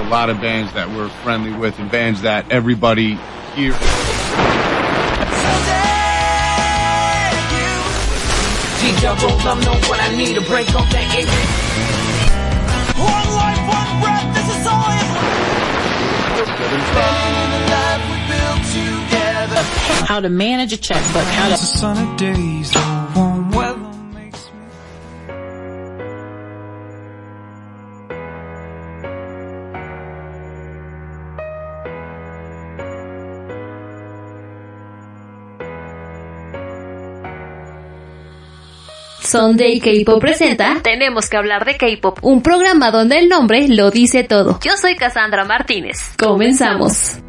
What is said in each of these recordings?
a lot of bands that we're friendly with and bands that everybody here. One life, one breath, this is all I how to manage a checkbook, how to Sunday K-Pop presenta Tenemos que hablar de K-pop. un programa donde el nombre lo dice todo. Yo soy Cassandra Martínez. Comenzamos.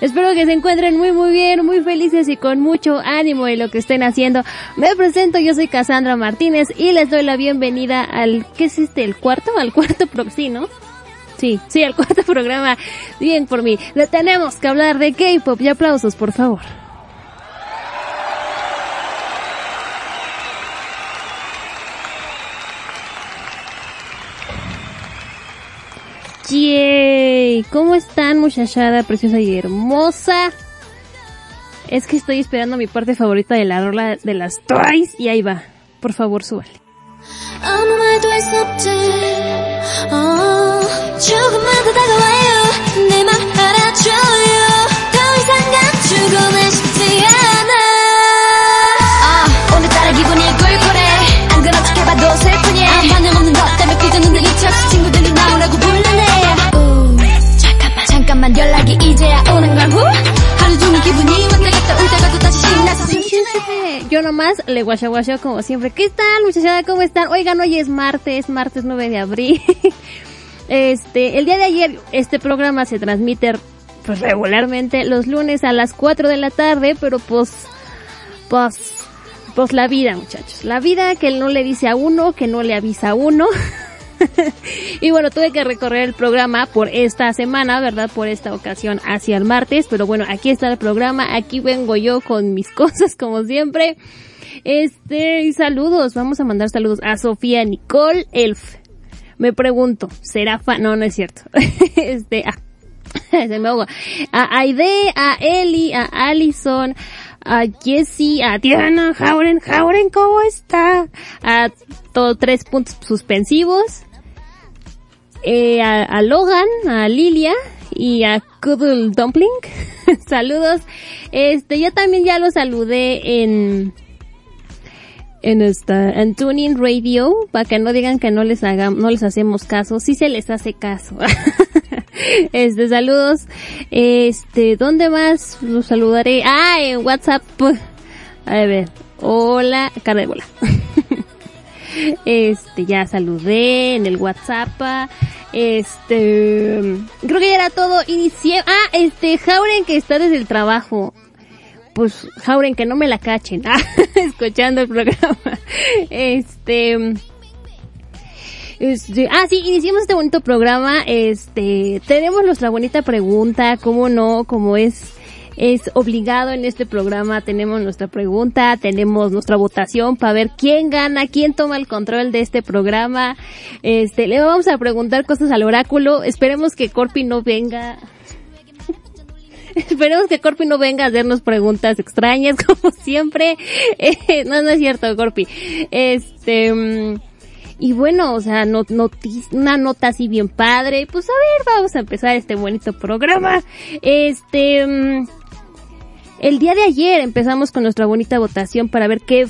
Espero que se encuentren muy, muy bien, muy felices y con mucho ánimo en lo que estén haciendo. Me presento, yo soy Cassandra Martínez y les doy la bienvenida al, ¿qué es este? ¿El cuarto? Al cuarto próximo. Sí, sí, al cuarto programa. Bien por mí. Le tenemos que hablar de K-pop y aplausos, por favor. ¿Cómo están muchachada preciosa y hermosa? Es que estoy esperando mi parte favorita de la rola de las Twice y ahí va. Por favor, súbale. 이 이제야 오는 걸 후? 하루 종일 기분이 왔다 갔다 올 때가도 다시 신나서 숨 쉬네 Yo nomás le guachaguacheo como siempre. ¿Qué tal muchachada? ¿Cómo están? Oigan, hoy es martes, martes 9 de abril. Este, el día de ayer este programa se transmite pues regularmente los lunes a las 4 de la tarde, pero pues, pues, pues la vida muchachos. La vida que no le dice a uno, que no le avisa a uno. y bueno, tuve que recorrer el programa por esta semana, ¿verdad? Por esta ocasión hacia el martes, pero bueno, aquí está el programa, aquí vengo yo con mis cosas como siempre. Este, y saludos, vamos a mandar saludos a Sofía Nicole Elf. Me pregunto, ¿será fan? No, no es cierto. este, ah, se me ahoga. A Aide, a Eli, a Allison, a Jessie, a Diana, Jauren, Jauren, ¿cómo está? A todos tres puntos suspensivos. Eh, a, a Logan, a Lilia y a Cuddle Dumpling. Saludos. Este, yo también ya los saludé en, en esta, en Tuning Radio, para que no digan que no les hagamos, no les hacemos caso, sí se les hace caso. este, saludos. Este, ¿dónde más los saludaré? Ah, en WhatsApp. A ver, hola, cara de bola. Este, ya saludé en el WhatsApp. Este, creo que ya era todo. Inicié, ah, este, Jauren que está desde el trabajo. Pues, Jauren que no me la cachen. Ah, escuchando el programa. Este, este, ah, sí, iniciamos este bonito programa. Este, tenemos nuestra bonita pregunta, ¿cómo no? Como es, es obligado en este programa. Tenemos nuestra pregunta, tenemos nuestra votación para ver quién gana, quién toma el control de este programa. Este, le vamos a preguntar cosas al oráculo. Esperemos que Corpi no venga. Esperemos que Corpi no venga a hacernos preguntas extrañas como siempre. Eh, no, no es cierto, Corpi. Este, mm, y bueno, o sea, no, noti- una nota así bien padre. Pues a ver, vamos a empezar este bonito programa. Este, mm, el día de ayer empezamos con nuestra bonita votación para ver qué,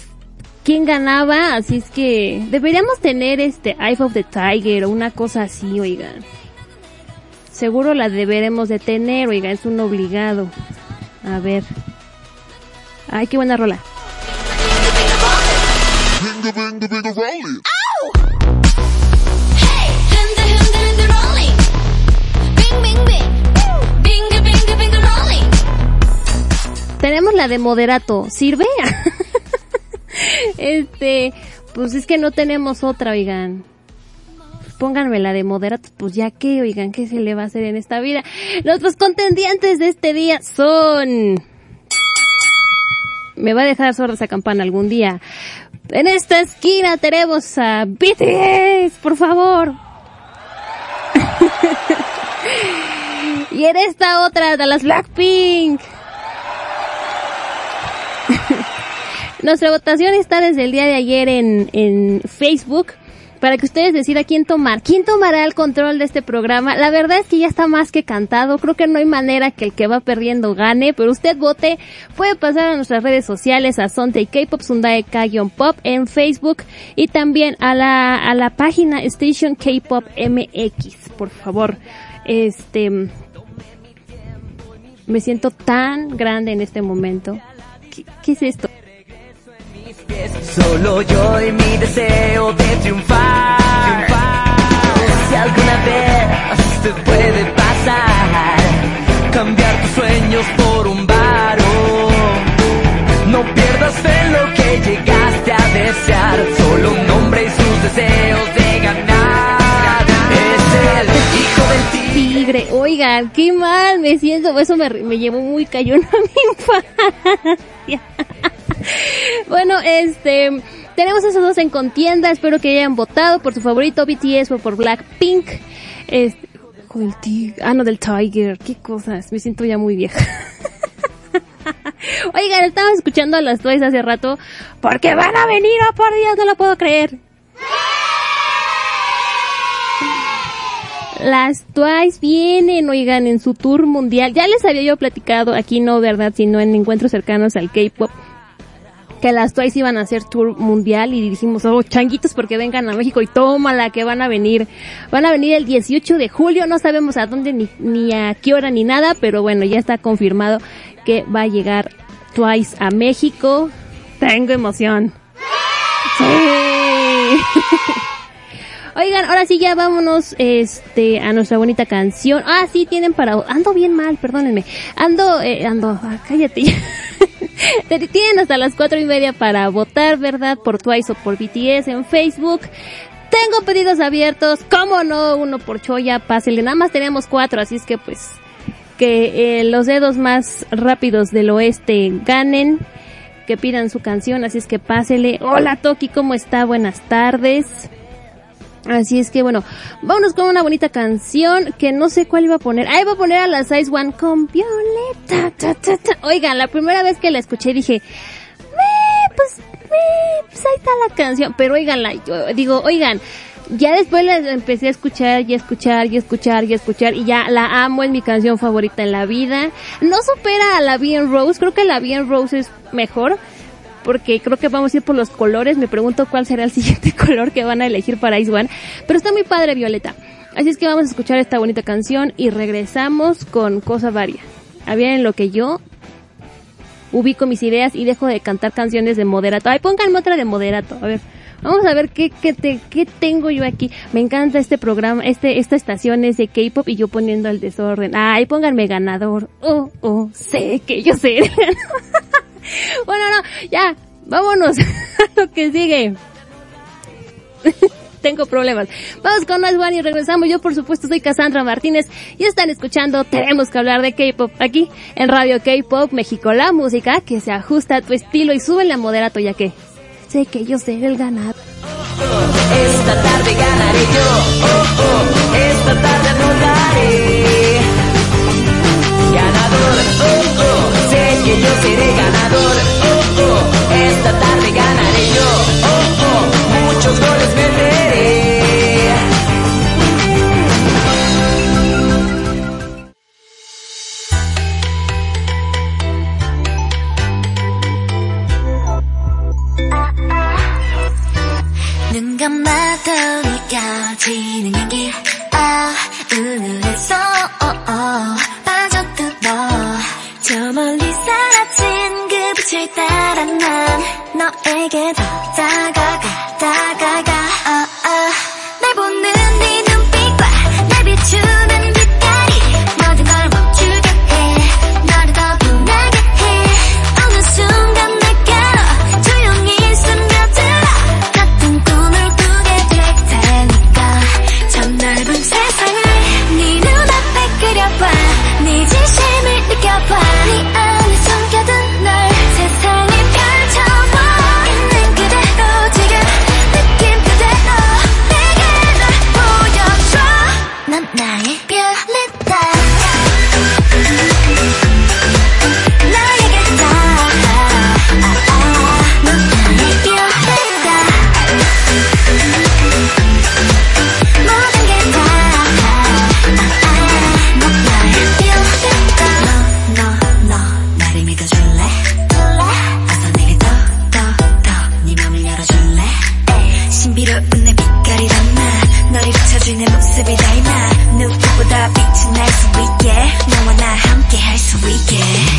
quién ganaba. Así es que deberíamos tener este Eye of the Tiger o una cosa así, oigan. Seguro la deberemos de tener, oigan, es un obligado. A ver. Ay, qué buena rola. Tenemos la de moderato. ¿Sirve? este, pues es que no tenemos otra, oigan. Pónganme la de moderato, pues ya que, oigan, ¿qué se le va a hacer en esta vida? Nuestros contendientes de este día son... Me va a dejar sorda esa campana algún día. En esta esquina tenemos a BTS, por favor. y en esta otra de las Blackpink. Nuestra votación está desde el día de ayer en, en Facebook para que ustedes decidan quién tomar. ¿Quién tomará el control de este programa? La verdad es que ya está más que cantado. Creo que no hay manera que el que va perdiendo gane, pero usted vote. Puede pasar a nuestras redes sociales a Sonte K-Pop Sundae K-Pop en Facebook y también a la, a la página Station K-Pop MX, por favor. Este, me siento tan grande en este momento. ¿Qué, qué es esto? Solo yo y mi deseo de triunfar. Si alguna vez te puede pasar, cambiar tus sueños por un varo. No pierdas fe en lo que llegaste a desear. Solo un hombre y sus deseos de ganar. Es el hijo del tigre. Oigan, qué mal me siento, eso me, me llevó muy cayón a mi infancia. bueno, este, tenemos esos dos en contienda, espero que hayan votado por su favorito BTS o por Blackpink. Este, del tigre, ah no, del Tiger, qué cosas, me siento ya muy vieja. Oigan, estamos escuchando a las Twice hace rato, porque van a venir, oh por Dios, no lo puedo creer. Las Twice vienen, oigan, en su tour mundial. Ya les había yo platicado, aquí no, ¿verdad? Sino en encuentros cercanos al K-pop, que las Twice iban a hacer tour mundial y dijimos, oh, changuitos, porque vengan a México y tómala, que van a venir. Van a venir el 18 de julio, no sabemos a dónde, ni, ni a qué hora, ni nada, pero bueno, ya está confirmado que va a llegar Twice a México. Tengo emoción. Sí. Oigan, ahora sí ya vámonos este a nuestra bonita canción. Ah, sí tienen para ando bien mal, perdónenme. Ando eh, ando, ah, cállate. tienen hasta las cuatro y media para votar, ¿verdad? Por Twice o por BTS en Facebook. Tengo pedidos abiertos, cómo no, uno por Choya, pásele. Nada más tenemos cuatro, así es que pues que eh, los dedos más rápidos del oeste ganen, que pidan su canción, así es que pásele. Hola Toki, ¿cómo está? Buenas tardes. Así es que bueno, vámonos con una bonita canción que no sé cuál iba a poner. Ah, iba a poner a las Ice One con Violeta. ta, ta, ta, ta. Oigan, la primera vez que la escuché dije, "Me, pues, me, pues ahí está la canción. Pero oiganla, yo digo, oigan, ya después la empecé a escuchar y a escuchar y a escuchar y a escuchar y ya la amo, es mi canción favorita en la vida. No supera a la Bien Rose, creo que la Bien Rose es mejor porque creo que vamos a ir por los colores. Me pregunto cuál será el siguiente color que van a elegir para Ice One. Pero está muy padre, Violeta. Así es que vamos a escuchar esta bonita canción y regresamos con Cosa Varia. A ver en lo que yo ubico mis ideas y dejo de cantar canciones de moderato. Ay, pónganme otra de moderato. A ver, vamos a ver qué, qué, te, qué tengo yo aquí. Me encanta este programa, este, esta estación es de K-pop y yo poniendo el desorden. Ay, pónganme ganador. Oh, oh, sé que yo sé. bueno, no, ya, vámonos a lo que sigue. Tengo problemas. Vamos con más One y regresamos. Yo, por supuesto, soy Cassandra Martínez y están escuchando Tenemos que hablar de K-pop aquí en Radio K-pop México. La música que se ajusta a tu estilo y sube la moderato, ya que sé que yo seré el ganador. Esta tarde ganaré yo, oh, oh, esta tarde anotaré. Ganador, oh, oh, que yo seré ganador, oh, oh, esta tarde ganaré yo, oh, oh, muchos goles meteré. 눈 감아도 느껴지는 향기 아 은은해서 어, 어, 빠져들어 저 멀리 사라진 그 빛을 따라 난 너에게 더 다가가 다가가 Yeah.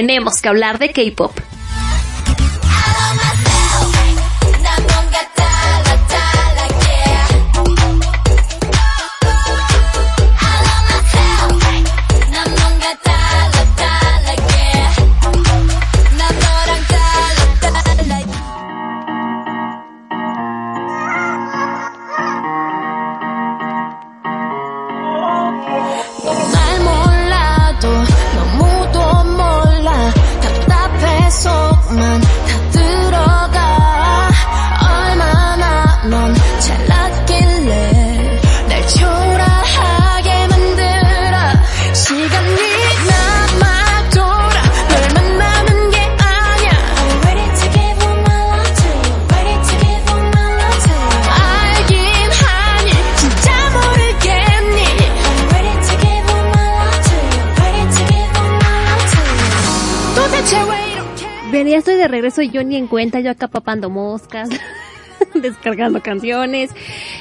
Tenemos que hablar de K-pop. Ni en cuenta, yo acá papando moscas, descargando canciones.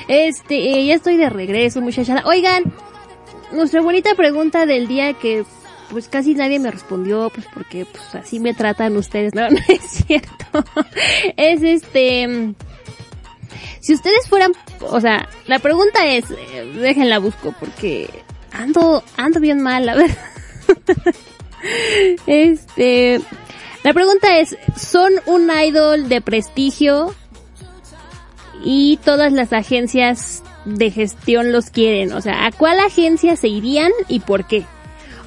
Este, eh, ya estoy de regreso, muchachada. Oigan, nuestra bonita pregunta del día que pues casi nadie me respondió, pues porque pues así me tratan ustedes, no, no es cierto. es este, si ustedes fueran, o sea, la pregunta es, eh, déjenla busco porque ando, ando bien mal, la verdad. este, la pregunta es, ¿son un idol de prestigio y todas las agencias de gestión los quieren? O sea, ¿a cuál agencia se irían y por qué?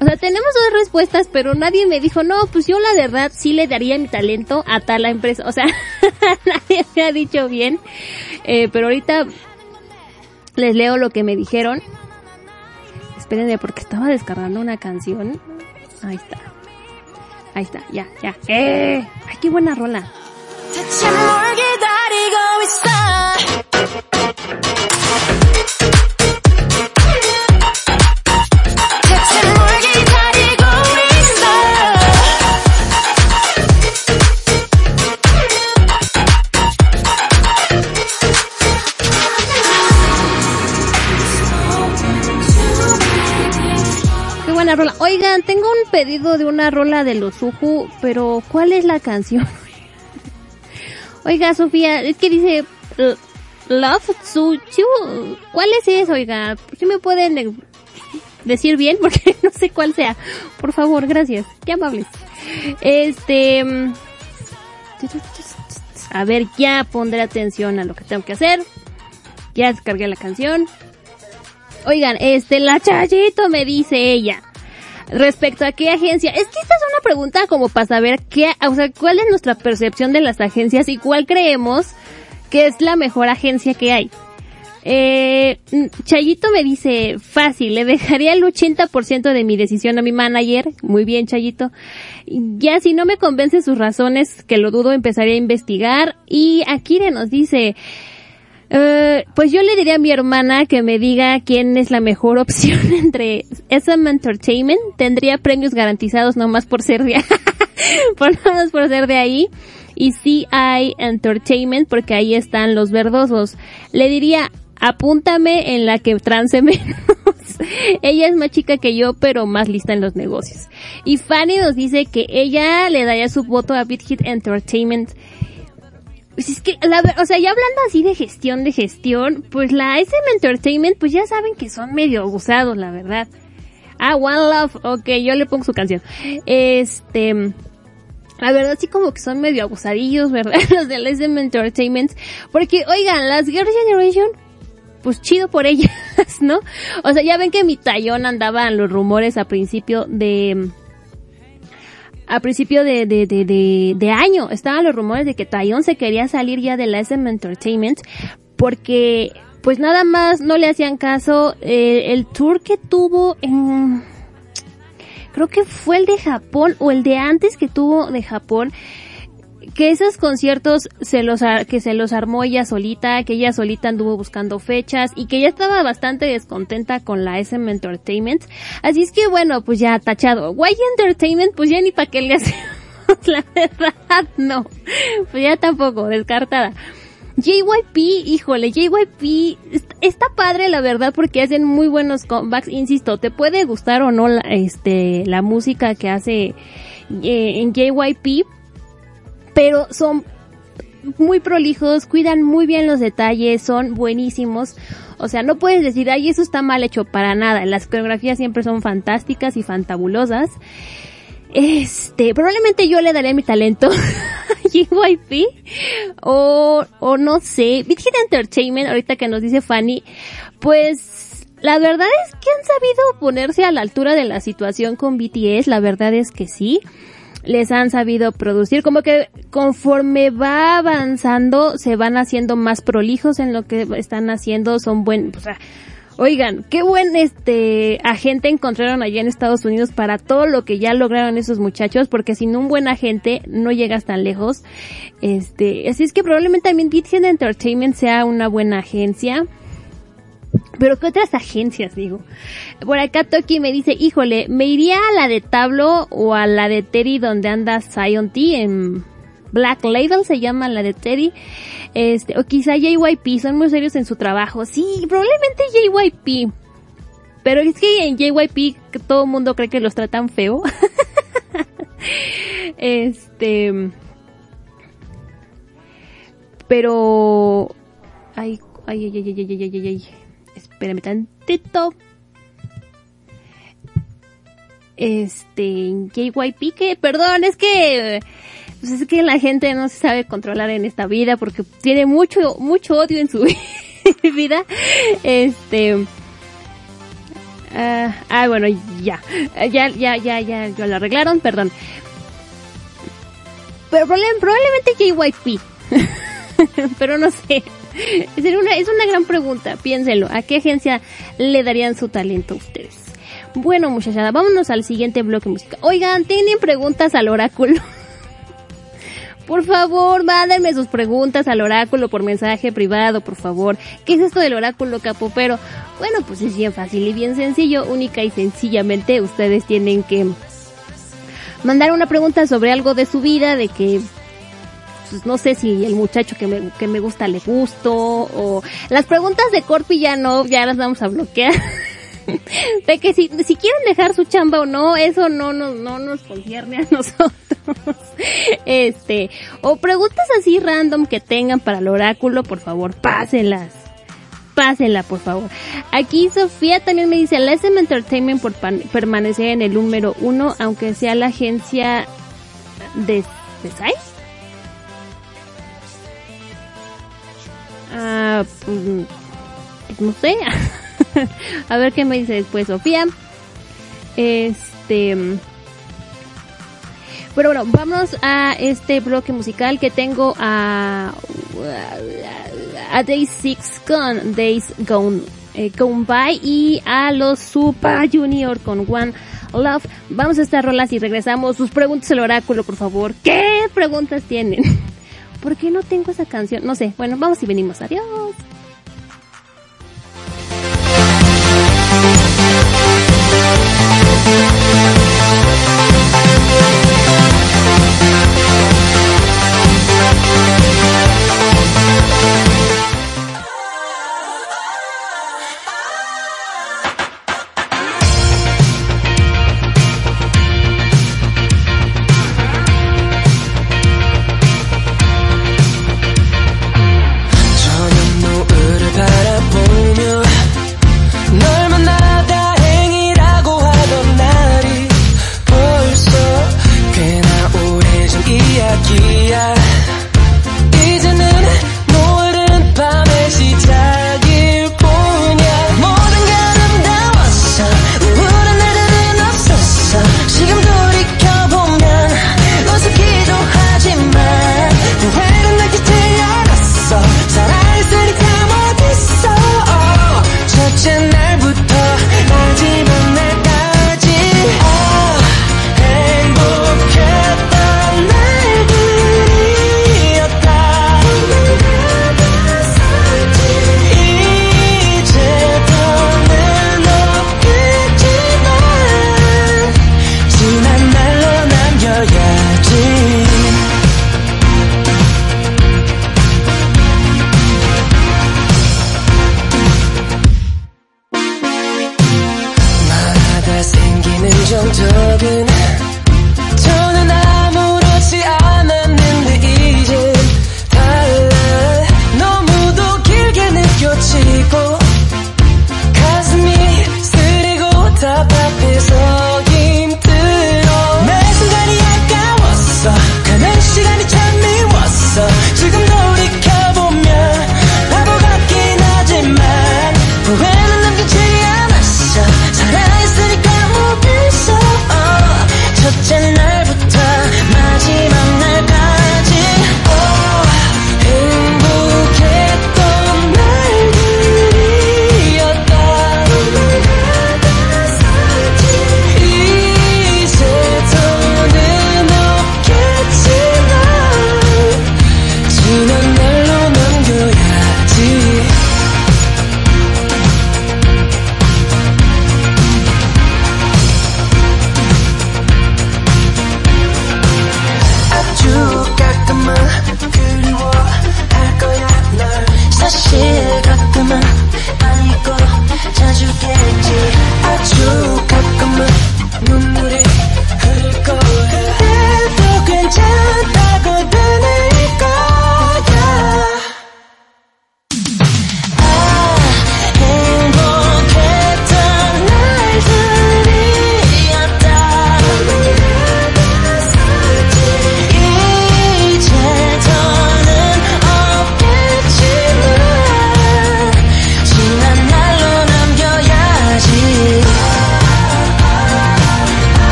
O sea, tenemos dos respuestas, pero nadie me dijo, no, pues yo la verdad sí le daría mi talento a tal empresa. O sea, nadie me ha dicho bien. Eh, pero ahorita les leo lo que me dijeron. Espérenme, porque estaba descargando una canción. Ahí está. Ahí está, ya, ya. ¡Eh! ¡Ay, qué buena rola! Tengo un pedido de una rola de los Uju, pero ¿cuál es la canción? Oiga, Sofía, es que dice eh, Love Tsuchu. ¿Cuál es eso, oiga? ¿Sí me pueden decir bien? Porque no sé cuál sea. Por favor, gracias. Qué amables. Este... mm, A ver, ya pondré atención a lo que tengo que hacer. Ya descargué la canción. Oigan, este, la Chayito me dice ella. Respecto a qué agencia, es que esta es una pregunta como para saber qué, o sea, cuál es nuestra percepción de las agencias y cuál creemos que es la mejor agencia que hay. Eh, Chayito me dice, fácil, le dejaría el 80% de mi decisión a mi manager. Muy bien, Chayito. Ya si no me convencen sus razones, que lo dudo, empezaría a investigar. Y Akire nos dice, eh, pues yo le diría a mi hermana que me diga quién es la mejor opción entre SM Entertainment. Tendría premios garantizados nomás por ser de, por ser de ahí. Y CI Entertainment porque ahí están los verdosos. Le diría, apúntame en la que trance menos. ella es más chica que yo, pero más lista en los negocios. Y Fanny nos dice que ella le daría su voto a Big Hit Entertainment. Pues es que, la, o sea, ya hablando así de gestión, de gestión, pues la SM Entertainment, pues ya saben que son medio abusados, la verdad. Ah, One Love, ok, yo le pongo su canción. Este, la verdad sí como que son medio abusadillos, ¿verdad? Los del SM Entertainment. Porque, oigan, las Girl Generation, pues chido por ellas, ¿no? O sea, ya ven que mi tallón andaban los rumores a principio de, a principio de, de, de, de, de año estaban los rumores de que Taeyong se quería salir ya de la SM Entertainment porque pues nada más no le hacían caso eh, el tour que tuvo en creo que fue el de Japón o el de antes que tuvo de Japón que esos conciertos se los que se los armó ella solita, que ella solita anduvo buscando fechas y que ya estaba bastante descontenta con la SM Entertainment. Así es que bueno, pues ya tachado. Y Entertainment, pues ya ni para qué le hacemos, la verdad, no. Pues ya tampoco, descartada. JYP, híjole, JYP est- está padre la verdad porque hacen muy buenos comebacks, insisto, te puede gustar o no la, este la música que hace eh, en JYP, pero son muy prolijos, cuidan muy bien los detalles, son buenísimos. O sea, no puedes decir, ay, eso está mal hecho para nada. Las coreografías siempre son fantásticas y fantabulosas. Este, probablemente yo le daré mi talento a JYP o, o no sé, Big Entertainment, ahorita que nos dice Fanny, pues la verdad es que han sabido ponerse a la altura de la situación con BTS, la verdad es que sí les han sabido producir, como que conforme va avanzando se van haciendo más prolijos en lo que están haciendo, son buen, o sea, oigan, qué buen este agente encontraron allá en Estados Unidos para todo lo que ya lograron esos muchachos, porque sin un buen agente no llegas tan lejos. Este, así es que probablemente también Bitgen Entertainment sea una buena agencia. Pero ¿qué otras agencias digo? Por acá Toki me dice, híjole, me iría a la de Tablo o a la de Terry donde anda Zion T en Black Label se llama la de Terry. Este, o quizá JYP, son muy serios en su trabajo. Sí, probablemente JYP. Pero es que en JYP todo el mundo cree que los tratan feo. este. Pero. Ay, ay, ay, ay, ay, ay, ay, ay. Espérame tantito. Este, JYP que, perdón, es que, pues es que la gente no se sabe controlar en esta vida porque tiene mucho, mucho odio en su vida. Este, ah, ah, bueno, ya, ya, ya, ya, ya, lo arreglaron, perdón. Pero probable- probablemente JYP. Pero no sé. Es una, es una gran pregunta. Piénsenlo. ¿A qué agencia le darían su talento a ustedes? Bueno, muchachada, vámonos al siguiente bloque musical. Oigan, ¿tienen preguntas al oráculo? Por favor, mándenme sus preguntas al oráculo por mensaje privado, por favor. ¿Qué es esto del oráculo capopero? Bueno, pues es bien fácil y bien sencillo. Única y sencillamente ustedes tienen que mandar una pregunta sobre algo de su vida, de que pues, no sé si el muchacho que me, que me gusta le gusto o las preguntas de Corpi ya no, ya las vamos a bloquear. de que si, si quieren dejar su chamba o no, eso no, no, no nos concierne a nosotros. este, o preguntas así random que tengan para el oráculo, por favor, pásenlas. Pásenla, por favor. Aquí Sofía también me dice, la SM Entertainment por permanecer en el número uno, aunque sea la agencia de, de Sai. Ah, pues, no sé. a ver qué me dice después Sofía. Este. Pero bueno, vamos a este bloque musical que tengo a. A Day 6 con Days Gone, eh, Gone By y a los Super Junior con One Love. Vamos a estas rolas y regresamos. Sus preguntas al oráculo, por favor. ¿Qué preguntas tienen? ¿Por qué no tengo esa canción? No sé. Bueno, vamos y venimos. Adiós.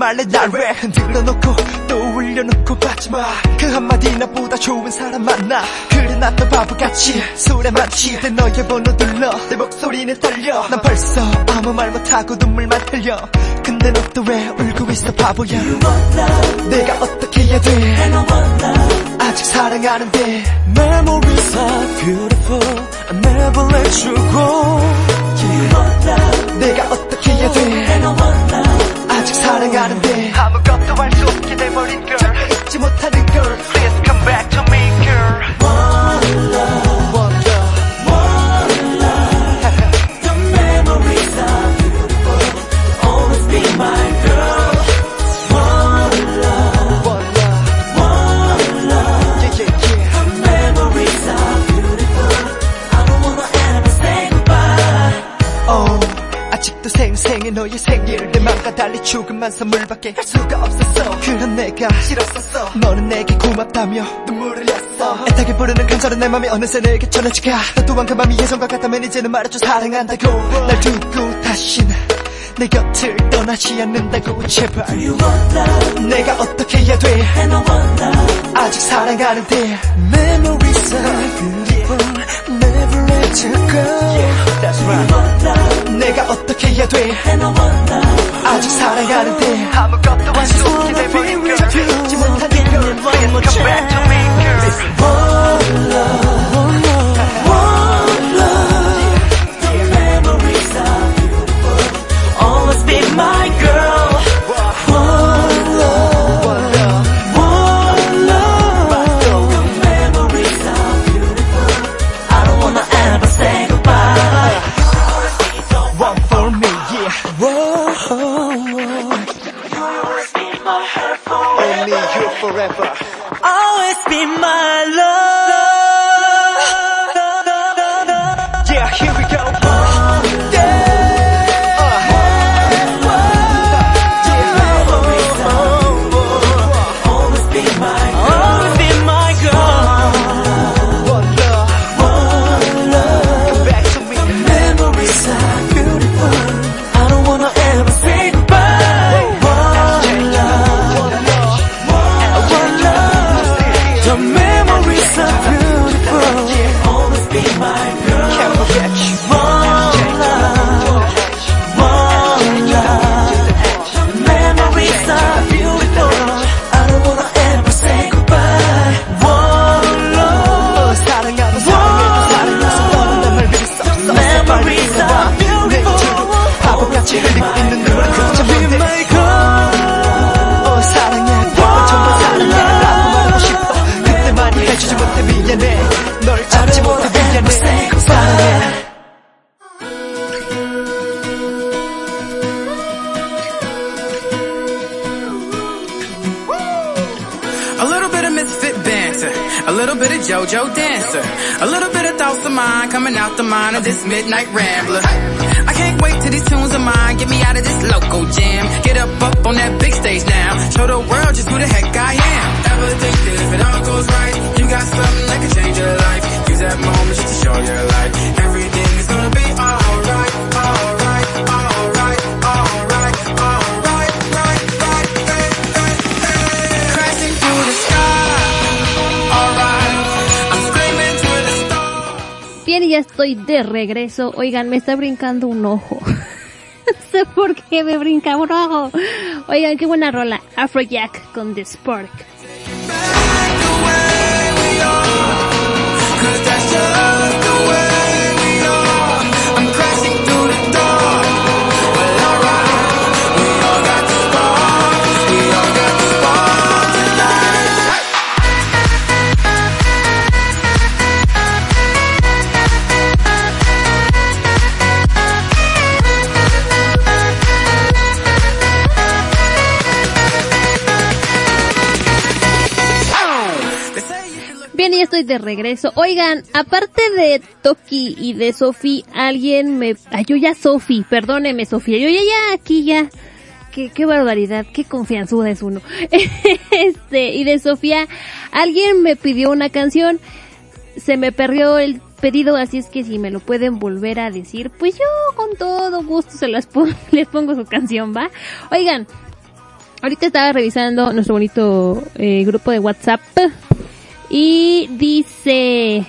말래 날 왜 흔들어 놓고 또 올려놓고 빠지마. 그 한마디 나보다 좋은 사람 만나. 그래 나도 바보같이 술에만 취대 너의 번호 눌러. 내 목소리는 떨려. 난 벌써 아무 말 못하고 눈물만 흘려. 근데 너 또 왜 울고 있어 바보야? 내가 어떻게 해야 돼? 아직 사랑하는데. Memories are beautiful. I never let you go. 내가 어떻게 해야 돼 달리 조금만 선물밖에 할 수가 없었어. 그런 내가 싫었었어. 너는 내게 고맙다며 눈물을 흘렸어. 애타게 부르는 간절한 내 맘이 어느새 내게 전해지가 너 또한 그 맘이 예전과 같다면 이제는 말해줘 사랑한다고. 날 두고 다시는 내 곁을 떠나지 않는다고. 제발. 내가 어떻게 해야 돼? 아직 사랑하는데. Memories are beautiful Let you go That's right 내가 어떻게 해야 돼 아직 사랑하는데 아무것도 할수 없게 돼버린 못하는 girl Please come back to me girl One love midnight rant. Estoy de regreso. Oigan, me está brincando un ojo. no sé por qué me brinca un ojo. Oigan, qué buena rola. Afrojack con The Spark. De regreso. Oigan, aparte de Toki y de Sofi, alguien me... Ay, yo ya Sofi, perdóneme Sofía. Yo ya, ya, aquí ya. Qué, barbaridad, qué confianzuda es uno. este, y de Sofía, Alguien me pidió una canción, se me perdió el pedido, así es que si me lo pueden volver a decir, pues yo con todo gusto se las pon- les pongo su canción, ¿va? Oigan, ahorita estaba revisando nuestro bonito eh, grupo de WhatsApp y dice,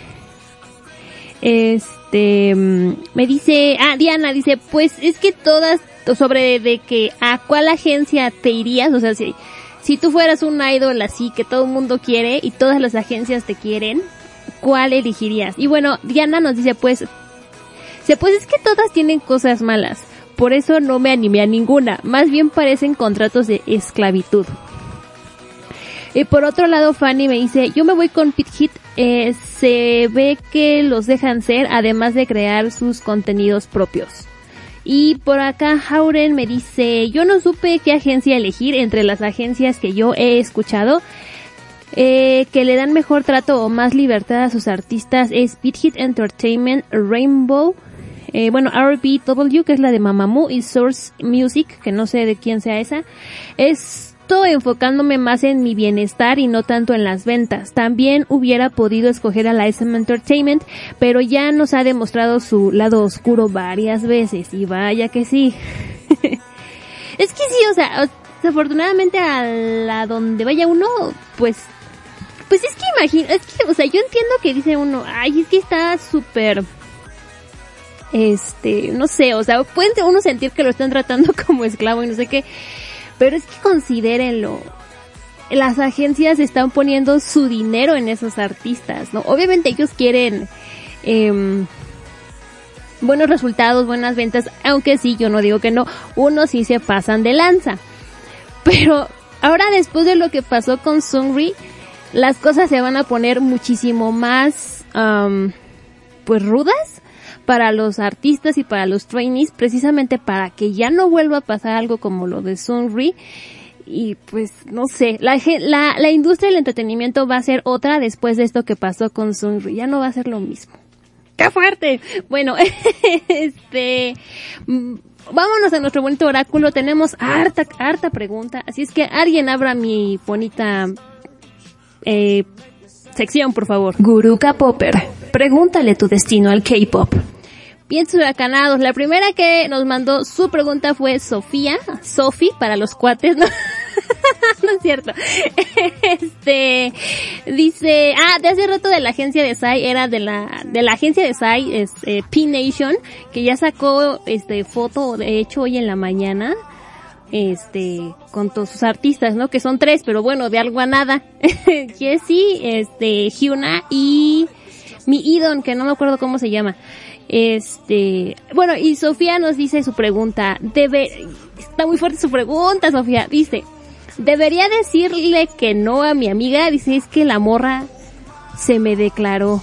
este, mm, me dice, ah, Diana dice, pues es que todas, sobre de que a cuál agencia te irías, o sea, si, si tú fueras un idol así que todo el mundo quiere y todas las agencias te quieren, ¿cuál elegirías? Y bueno, Diana nos dice, pues, se pues es que todas tienen cosas malas, por eso no me animé a ninguna, más bien parecen contratos de esclavitud. Y por otro lado, Fanny me dice, yo me voy con Pit Hit, eh, se ve que los dejan ser, además de crear sus contenidos propios. Y por acá Hauren me dice, yo no supe qué agencia elegir entre las agencias que yo he escuchado, eh, que le dan mejor trato o más libertad a sus artistas es Beat Hit Entertainment, Rainbow, eh, bueno, RBW, que es la de Mamamoo, y Source Music, que no sé de quién sea esa. Esto enfocándome más en mi bienestar y no tanto en las ventas. También hubiera podido escoger a la SM Entertainment, pero ya nos ha demostrado su lado oscuro varias veces, y vaya que sí. es que sí, o sea, desafortunadamente a la donde vaya uno, pues pues es que imagino, es que, o sea, yo entiendo que dice uno, ay, es que está súper, este, no sé, o sea, puede uno sentir que lo están tratando como esclavo y no sé qué, pero es que considérenlo, las agencias están poniendo su dinero en esos artistas, ¿no? Obviamente ellos quieren, em, buenos resultados, buenas ventas, aunque sí, yo no digo que no, unos sí se pasan de lanza. Pero ahora después de lo que pasó con Sungri, las cosas se van a poner muchísimo más, am, pues rudas para los artistas y para los trainees, precisamente para que ya no vuelva a pasar algo como lo de Sungri. Y pues, no sé, la, la, la industria del entretenimiento va a ser otra después de esto que pasó con Sungri. Ya no va a ser lo mismo. ¡Qué fuerte! Bueno, este, mm, vámonos a nuestro bonito oráculo. Tenemos harta, harta pregunta. Así es que alguien abra mi bonita, eh, sección, por favor. Guruka Popper, pregúntale tu destino al K-pop. Bien huracanados. La primera que nos mandó su pregunta fue Sofía, Sofi para los cuates, ¿no? no es cierto. Este, dice, ah, de hace rato de la agencia de SAI, era de la, de la agencia de SAI, es, eh, P-Nation, que ya sacó, este, foto, de hecho, hoy en la mañana, este, con todos sus artistas, ¿no? Que son tres, pero bueno, de algo a nada. Jessie, este, Hyuna y mi Idon, que no me acuerdo cómo se llama. Este, bueno, y Sofía nos dice su pregunta. Debe, está muy fuerte su pregunta, Sofía. Dice, debería decirle que no a mi amiga. Dice, es que la morra se me declaró.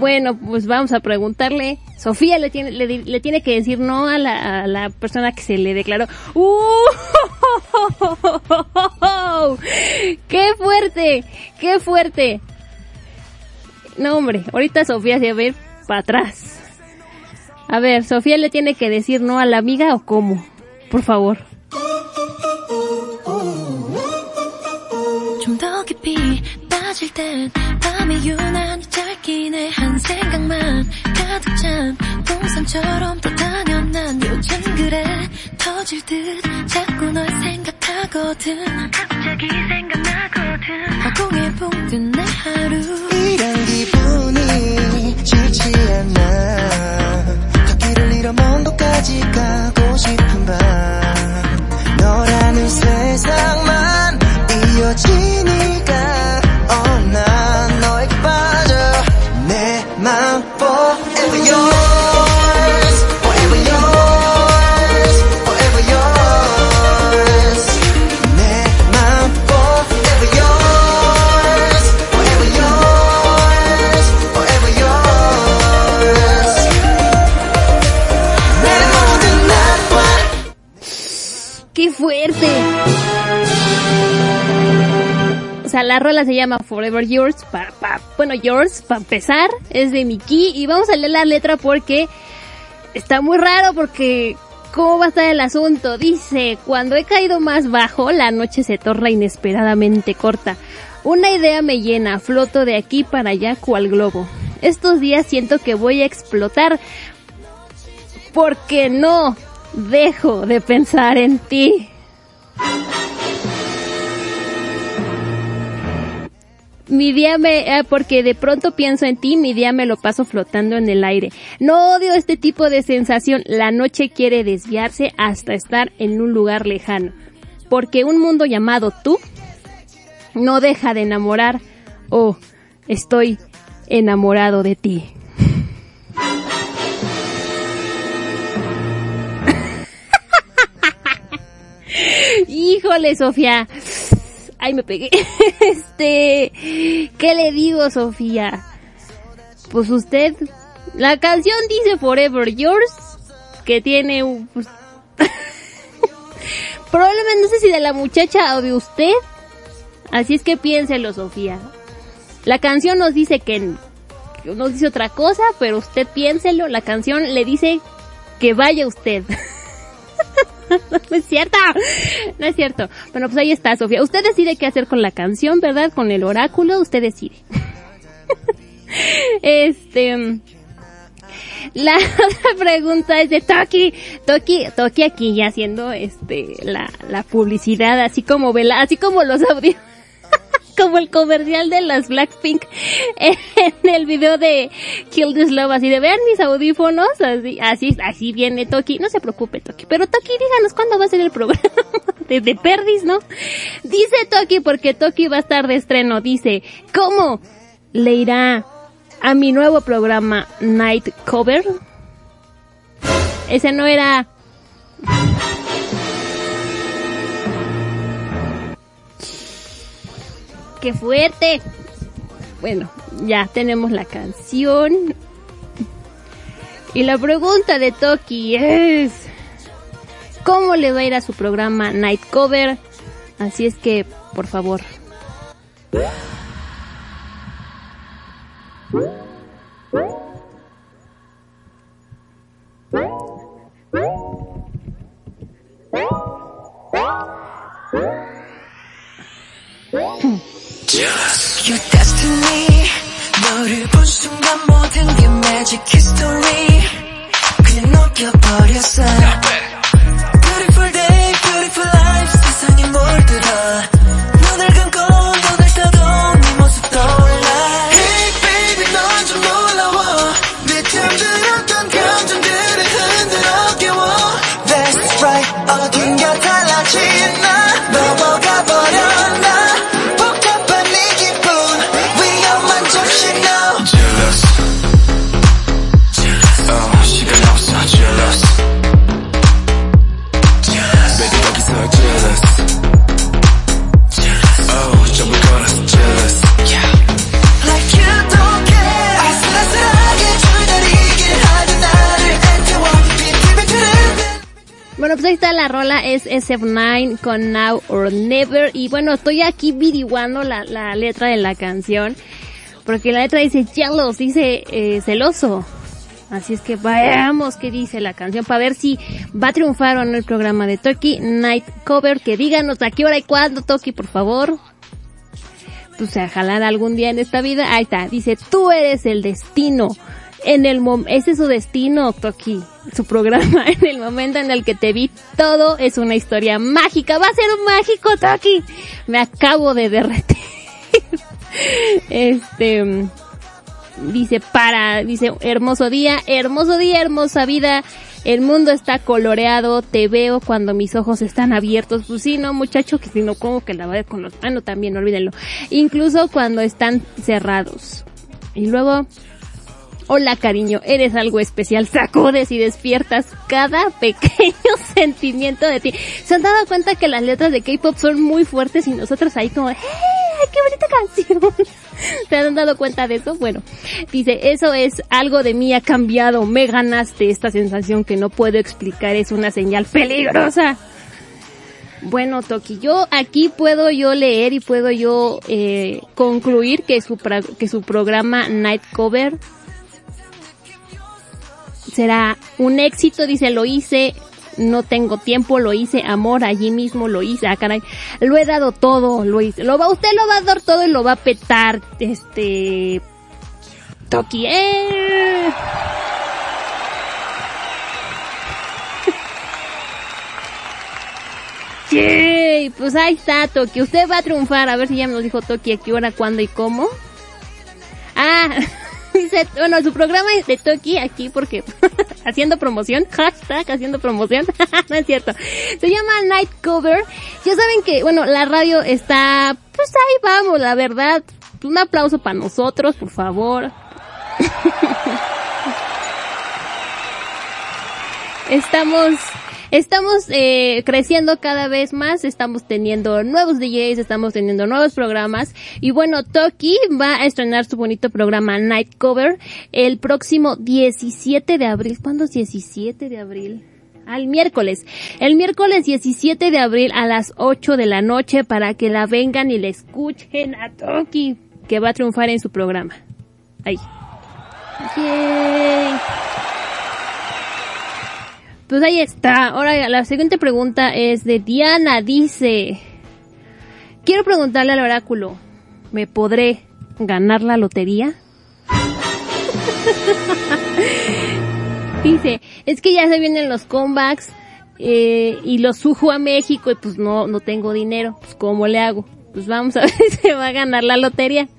Bueno, pues vamos a preguntarle. Sofía le tiene, le, tiene que decir no a la, a la persona que se le declaró. ¡Uh! ¡Qué fuerte! ¡Qué fuerte! No, hombre, ahorita Sofía se va a ir para atrás. A ver, Sofía le tiene que decir no a la amiga o cómo. Por favor. 좀더 가득 찬 동상처럼 떠다녀 난 요즘 그래 터질 듯 자꾸 널 생각하거든. 갑자기 생각나거든. 허공에 붕뜬 내 하루. 이런 기분이 싫지 않아. 걷기를 잃어 먼 곳까지 가고 싶은 밤. 너라는 세상만 이어지니 la rola se llama Forever Yours, bueno, Yours, para empezar, es de Miki, y vamos a leer la letra porque está muy raro, porque ¿Cómo va a estar el asunto? Dice, cuando he caído más bajo, la noche se torna inesperadamente corta. Una idea me llena, floto de aquí para allá cual globo. Estos días siento que voy a explotar porque no dejo de pensar en ti. Mi día me, ah, porque de pronto pienso en ti, mi día me lo paso flotando en el aire. No odio este tipo de sensación. La noche quiere desviarse hasta estar en un lugar lejano. Porque un mundo llamado tú no deja de enamorar. Oh, estoy enamorado de ti. Híjole, Sofía. Ay, me pegué. Este, ¿qué le digo, Sofía? Pues usted, la canción dice Forever Yours, que tiene un... pues, Probablemente no sé si de la muchacha o de usted. Así es que piénselo, Sofía. La canción nos dice que nos dice otra cosa, pero usted piénselo. La canción le dice que vaya usted. no es cierto, no es cierto. Bueno, pues ahí está, Sofía. Usted decide qué hacer con la canción, ¿verdad? Con el oráculo, usted decide. este... La otra pregunta es de Toki, Toki, Toki aquí ya haciendo este la, la publicidad, así como vela, así como los audios, como el comercial de las Blackpink en el video de Kill This Love, así de vean mis audífonos, así, así, así viene Toki, no se preocupe Toki, pero Toki díganos cuándo va a ser el programa de, de Perdis, ¿no? Dice Toki porque Toki va a estar de estreno, dice, ¿cómo le irá a mi nuevo programa Night Cover? Ese no era ¡Qué fuerte! Bueno, ya tenemos la canción. Y la pregunta de Toki es... ¿Cómo le va a ir a su programa Night Cover? Así es que, por favor. Your destiny 너를 본 순간 모든 게 magic history 그냥 녹여버렸어 Beautiful day, beautiful life la rola, es SF9 con Now or Never. Y bueno, estoy aquí averiguando la, la letra de la canción. Porque la letra dice jealous, dice eh, celoso. Así es que veamos qué dice la canción para ver si va a triunfar o no el programa de Toki Night Cover. Que díganos a qué hora y cuándo, Toki, por favor. Pues a jalar algún día en esta vida. Ahí está, dice, tú eres el destino. En el mom ese es su destino, Toki, su programa. En el momento en el que te vi, todo es una historia mágica. Va a ser un mágico, Toki. Me acabo de derretir. este, dice para, dice hermoso día, hermoso día, hermosa vida. El mundo está coloreado, te veo cuando mis ojos están abiertos. Pues sí, no, muchacho, que si no, como que la voy con los manos también, olvídenlo. Incluso cuando están cerrados. Y luego, hola cariño, eres algo especial. Sacudes y despiertas cada pequeño sentimiento de ti. ¿Se han dado cuenta que las letras de K-pop son muy fuertes y nosotros ahí como, ¡hey! ¡Qué bonita canción! ¿Se han dado cuenta de eso? Bueno, dice, eso es algo de mí ha cambiado, me ganaste esta sensación que no puedo explicar, es una señal peligrosa. Bueno, Toki, yo aquí puedo yo leer y puedo yo eh, concluir que su, que su programa Night Cover será un éxito, dice, lo hice no tengo tiempo, lo hice, amor, allí mismo lo hice, ah caray, lo he dado todo, lo hice, lo va, usted lo va a dar todo y lo va a petar, este, Toki, eh. Yay, pues ahí está Toki, usted va a triunfar, a ver si ya nos dijo Toki a qué hora, cuándo y cómo. Ah, dice, bueno, su programa es de Toki aquí porque haciendo promoción, hashtag haciendo promoción, no es cierto. Se llama Night Cover. Ya saben que, bueno, la radio está, pues ahí vamos, la verdad. Un aplauso para nosotros, por favor. Estamos, estamos eh, creciendo cada vez más, estamos teniendo nuevos DJs, estamos teniendo nuevos programas y bueno, Toki va a estrenar su bonito programa Night Cover el próximo 17 de abril. ¿Cuándo es 17 de abril? Al miércoles. El miércoles 17 de abril a las 8 de la noche para que la vengan y le escuchen a Toki que va a triunfar en su programa. Ahí. Pues ahí está. Ahora la siguiente pregunta es de Diana. Dice, quiero preguntarle al oráculo, ¿me podré ganar la lotería? Dice, es que ya se vienen los comebacks eh, y los sujo a México y pues no, no tengo dinero. Pues ¿cómo le hago? Pues vamos a ver si se va a ganar la lotería.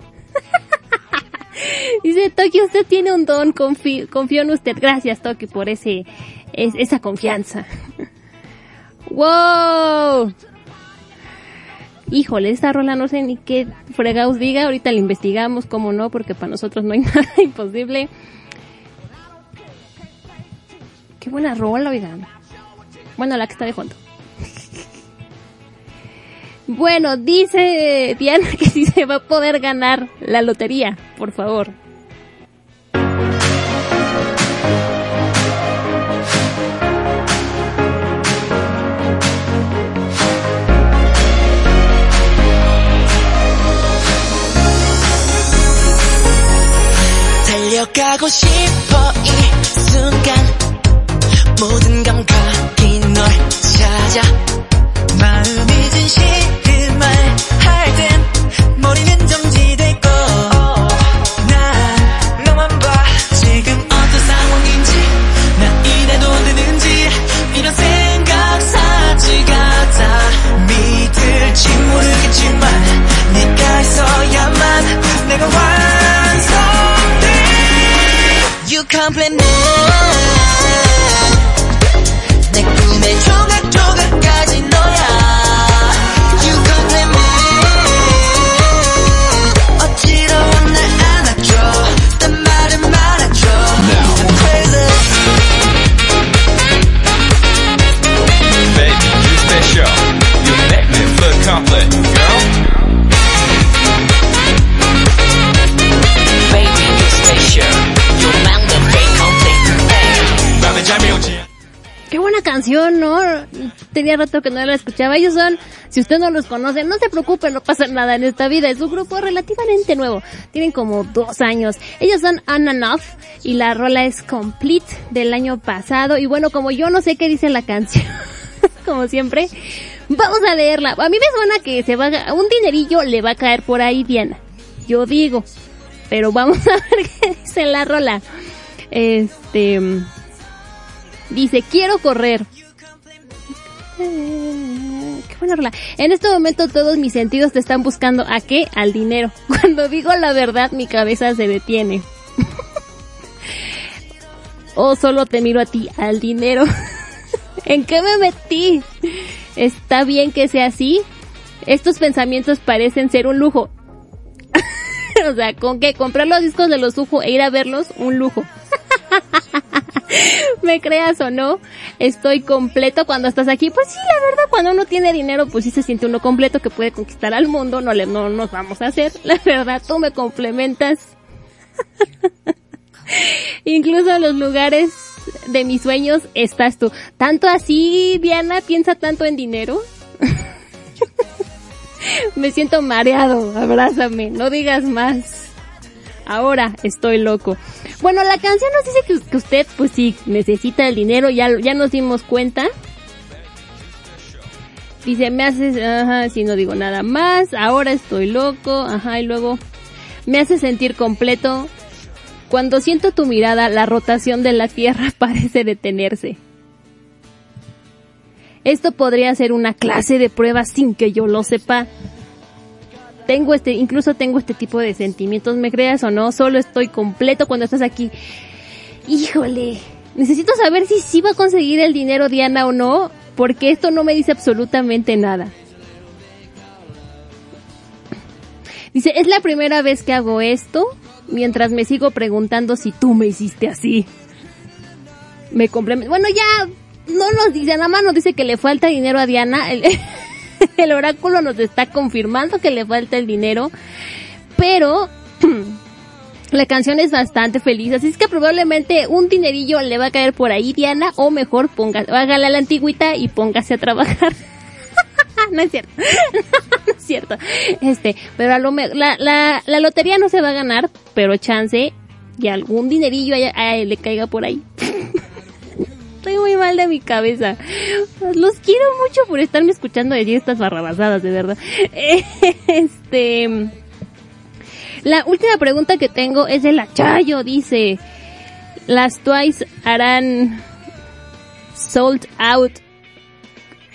Dice Toki, usted tiene un don, confío, confío en usted. Gracias Toki por ese, es, esa confianza. ¡Wow! Híjole, esta rola no sé ni qué fregados diga, ahorita la investigamos, cómo no, porque para nosotros no hay nada imposible. Qué buena rola, oigan. Bueno, la que está de fondo. Bueno, dice Diana que si se va a poder ganar la lotería, por favor. 달려가고 싶어 이 순간. 모든 감각이 널 찾아. 마음이 진실을 말할 땐 머리는 정지되고 난 너만 봐. 지금 어떤 상황인지 나 이래도 되는지 이런 생각 사지 같아. 믿을지 모르겠지만 네가 있어야만 내가 완 You compliment canción, ¿no? Tenía rato que no la escuchaba. Ellos son, si usted no los conoce, no se preocupe, no pasa nada en esta vida. Es un grupo relativamente nuevo. Tienen como dos años. Ellos son Unenough y la rola es Complete del año pasado. Y bueno, como yo no sé qué dice la canción, como siempre, vamos a leerla. A mí me suena que se va a, un dinerillo le va a caer por ahí, Diana. Yo digo. Pero vamos a ver qué dice la rola. Este... Dice, quiero correr. Qué buena rola. En este momento todos mis sentidos te están buscando a qué? Al dinero. Cuando digo la verdad mi cabeza se detiene. o solo te miro a ti, al dinero. ¿En qué me metí? ¿Está bien que sea así? Estos pensamientos parecen ser un lujo. o sea, ¿con qué? Comprar los discos de los lujo e ir a verlos, un lujo. me creas o no, estoy completo cuando estás aquí. Pues sí, la verdad, cuando uno tiene dinero, pues sí se siente uno completo que puede conquistar al mundo. No le, no nos vamos a hacer. La verdad, tú me complementas. Incluso en los lugares de mis sueños estás tú. Tanto así, Diana, piensa tanto en dinero. me siento mareado. Abrázame, no digas más. Ahora estoy loco. Bueno, la canción nos dice que, usted, pues sí, necesita el dinero, ya, ya nos dimos cuenta. Dice, me haces, ajá, si no digo nada más, ahora estoy loco, ajá, y luego me hace sentir completo. Cuando siento tu mirada, la rotación de la Tierra parece detenerse. Esto podría ser una clase de prueba sin que yo lo sepa. Tengo este, incluso tengo este tipo de sentimientos, me creas o no, solo estoy completo cuando estás aquí. Híjole, necesito saber si sí va a conseguir el dinero Diana o no, porque esto no me dice absolutamente nada. Dice, es la primera vez que hago esto, mientras me sigo preguntando si tú me hiciste así. Me complementa. Bueno, ya no nos dice, nada más nos dice que le falta dinero a Diana. El, oráculo nos está confirmando que le falta el dinero, pero la canción es bastante feliz, así es que probablemente un dinerillo le va a caer por ahí Diana, o mejor ponga, hágala la antigüita y póngase a trabajar. no es cierto, no es cierto. Este, pero a lo la, la, lotería no se va a ganar, pero chance y algún dinerillo le caiga por ahí. Estoy muy mal de mi cabeza. Los quiero mucho por estarme escuchando decir estas barrabasadas, de verdad. Este, la última pregunta que tengo es de la Chayo, dice, ¿las Twice harán sold out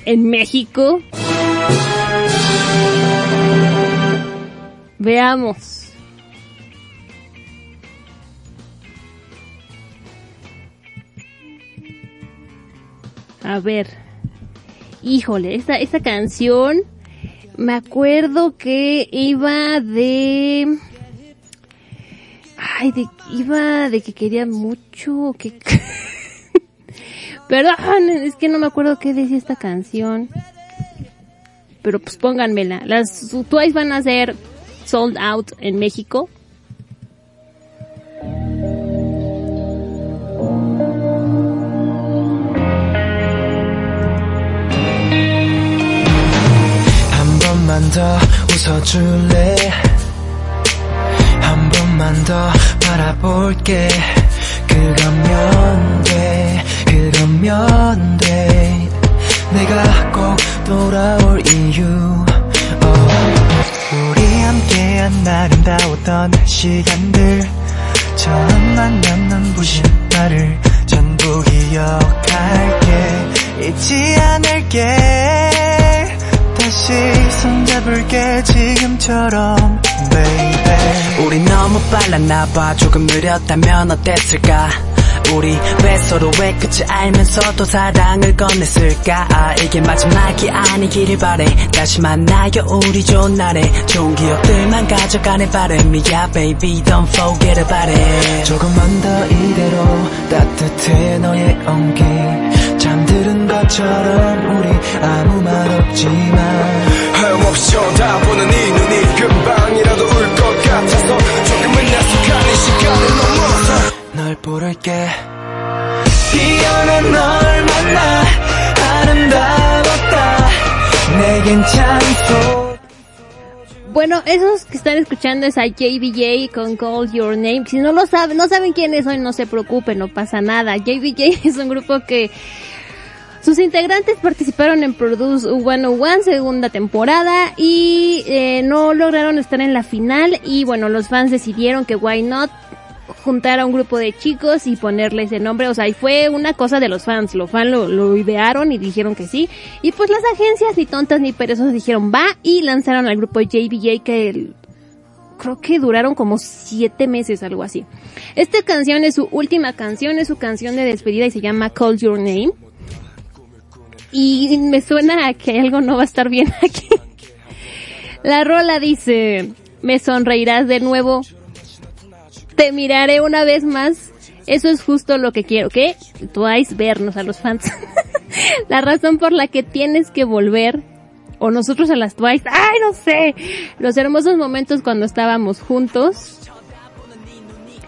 en México? Veamos. A ver. Híjole, esta, esta canción me acuerdo que iba de... Ay, de, iba de que quería mucho, que... Perdón, es que no me acuerdo qué decía esta canción. Pero pues pónganmela. Las Twice van a ser sold out en México. 번만 더 웃어줄래? 한 번만 더 바라볼게. 그러면 돼 그러면 돼. 내가 꼭 돌아올 이유. Oh. 우리 함께한 아름다웠던 시간들? 처음 만난 눈부신 나를 전부 기억할게. 잊지 않을게 다시 손잡을게 지금처럼 baby. 우리 너무 빨랐나봐. 조금 느렸다면 어땠을까? 우리 왜 서로의 끝을 알면서도 사랑을 건넸을까? 아, 이게 마지막이 아니기를 바래. 다시 만나요 우리 좋은 날에. 좋은 기억들만 가져가는 바람이야 baby. Don't forget about it. 조금만 더 이대로 따뜻해 너의 온기 잠들은 것처럼 우리 아무 말 없지만 하염없이 쳐다보는 이 눈이 금방이라도 울 것 같아서 조금은 약속한 이 시간을 넘어서 널 부를게 피어난 널 만나 아름다웠다 내겐 찬소 Bueno, esos que están escuchando es a JBJ con Call Your Name. Si no lo saben, no saben quién es hoy, no se preocupen, no pasa nada. JBJ es un grupo que sus integrantes participaron en Produce 101 segunda temporada y eh, no lograron estar en la final y bueno, los fans decidieron que Why Not juntar a un grupo de chicos y ponerle ese nombre, o sea, y fue una cosa de los fans, los fans lo, lo idearon y dijeron que sí, y pues las agencias ni tontas ni perezosas dijeron va y lanzaron al grupo JBJ que el- creo que duraron como siete meses, algo así. Esta canción es su última canción, es su canción de despedida y se llama Call Your Name. Y me suena a que algo no va a estar bien aquí. La rola dice, me sonreirás de nuevo, te miraré una vez más. Eso es justo lo que quiero, ¿qué? Twice vernos a los fans. la razón por la que tienes que volver, o nosotros a las Twice, ay, no sé, los hermosos momentos cuando estábamos juntos.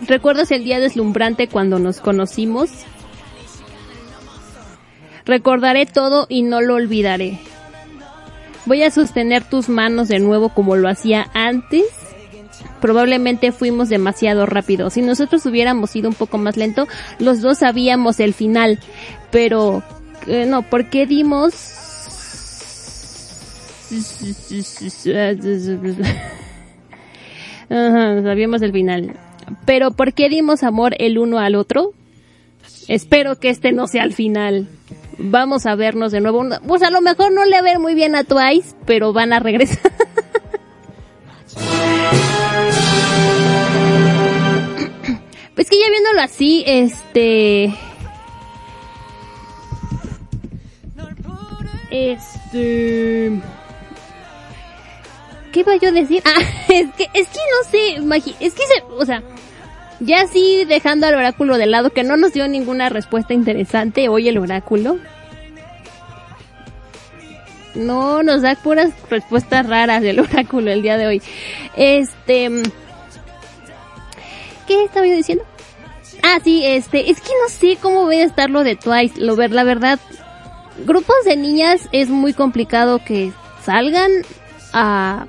¿Recuerdas el día deslumbrante cuando nos conocimos? Recordaré todo y no lo olvidaré. Voy a sostener tus manos de nuevo como lo hacía antes. probablemente fuimos demasiado rápido. Si nosotros hubiéramos ido un poco más lento, los dos sabíamos el final. Pero, eh, no, ¿por qué dimos... Sabíamos el final. Pero ¿por qué dimos amor el uno al otro? Espero que este no sea el final. Vamos a vernos de nuevo. Pues a lo mejor no le ver muy bien a Twice, pero van a regresar. Pues que ya viéndolo así, este... Este... ¿Qué iba yo a decir? Ah, es que, es que no sé, es que se, o sea, ya así dejando al oráculo de lado, que no nos dio ninguna respuesta interesante hoy el oráculo. No, nos da puras respuestas raras del oráculo el día de hoy. Este, ¿qué estaba yo diciendo? Ah, sí, este, es que no sé cómo voy a estar lo de Twice, lo ver, la verdad, grupos de niñas es muy complicado que salgan a,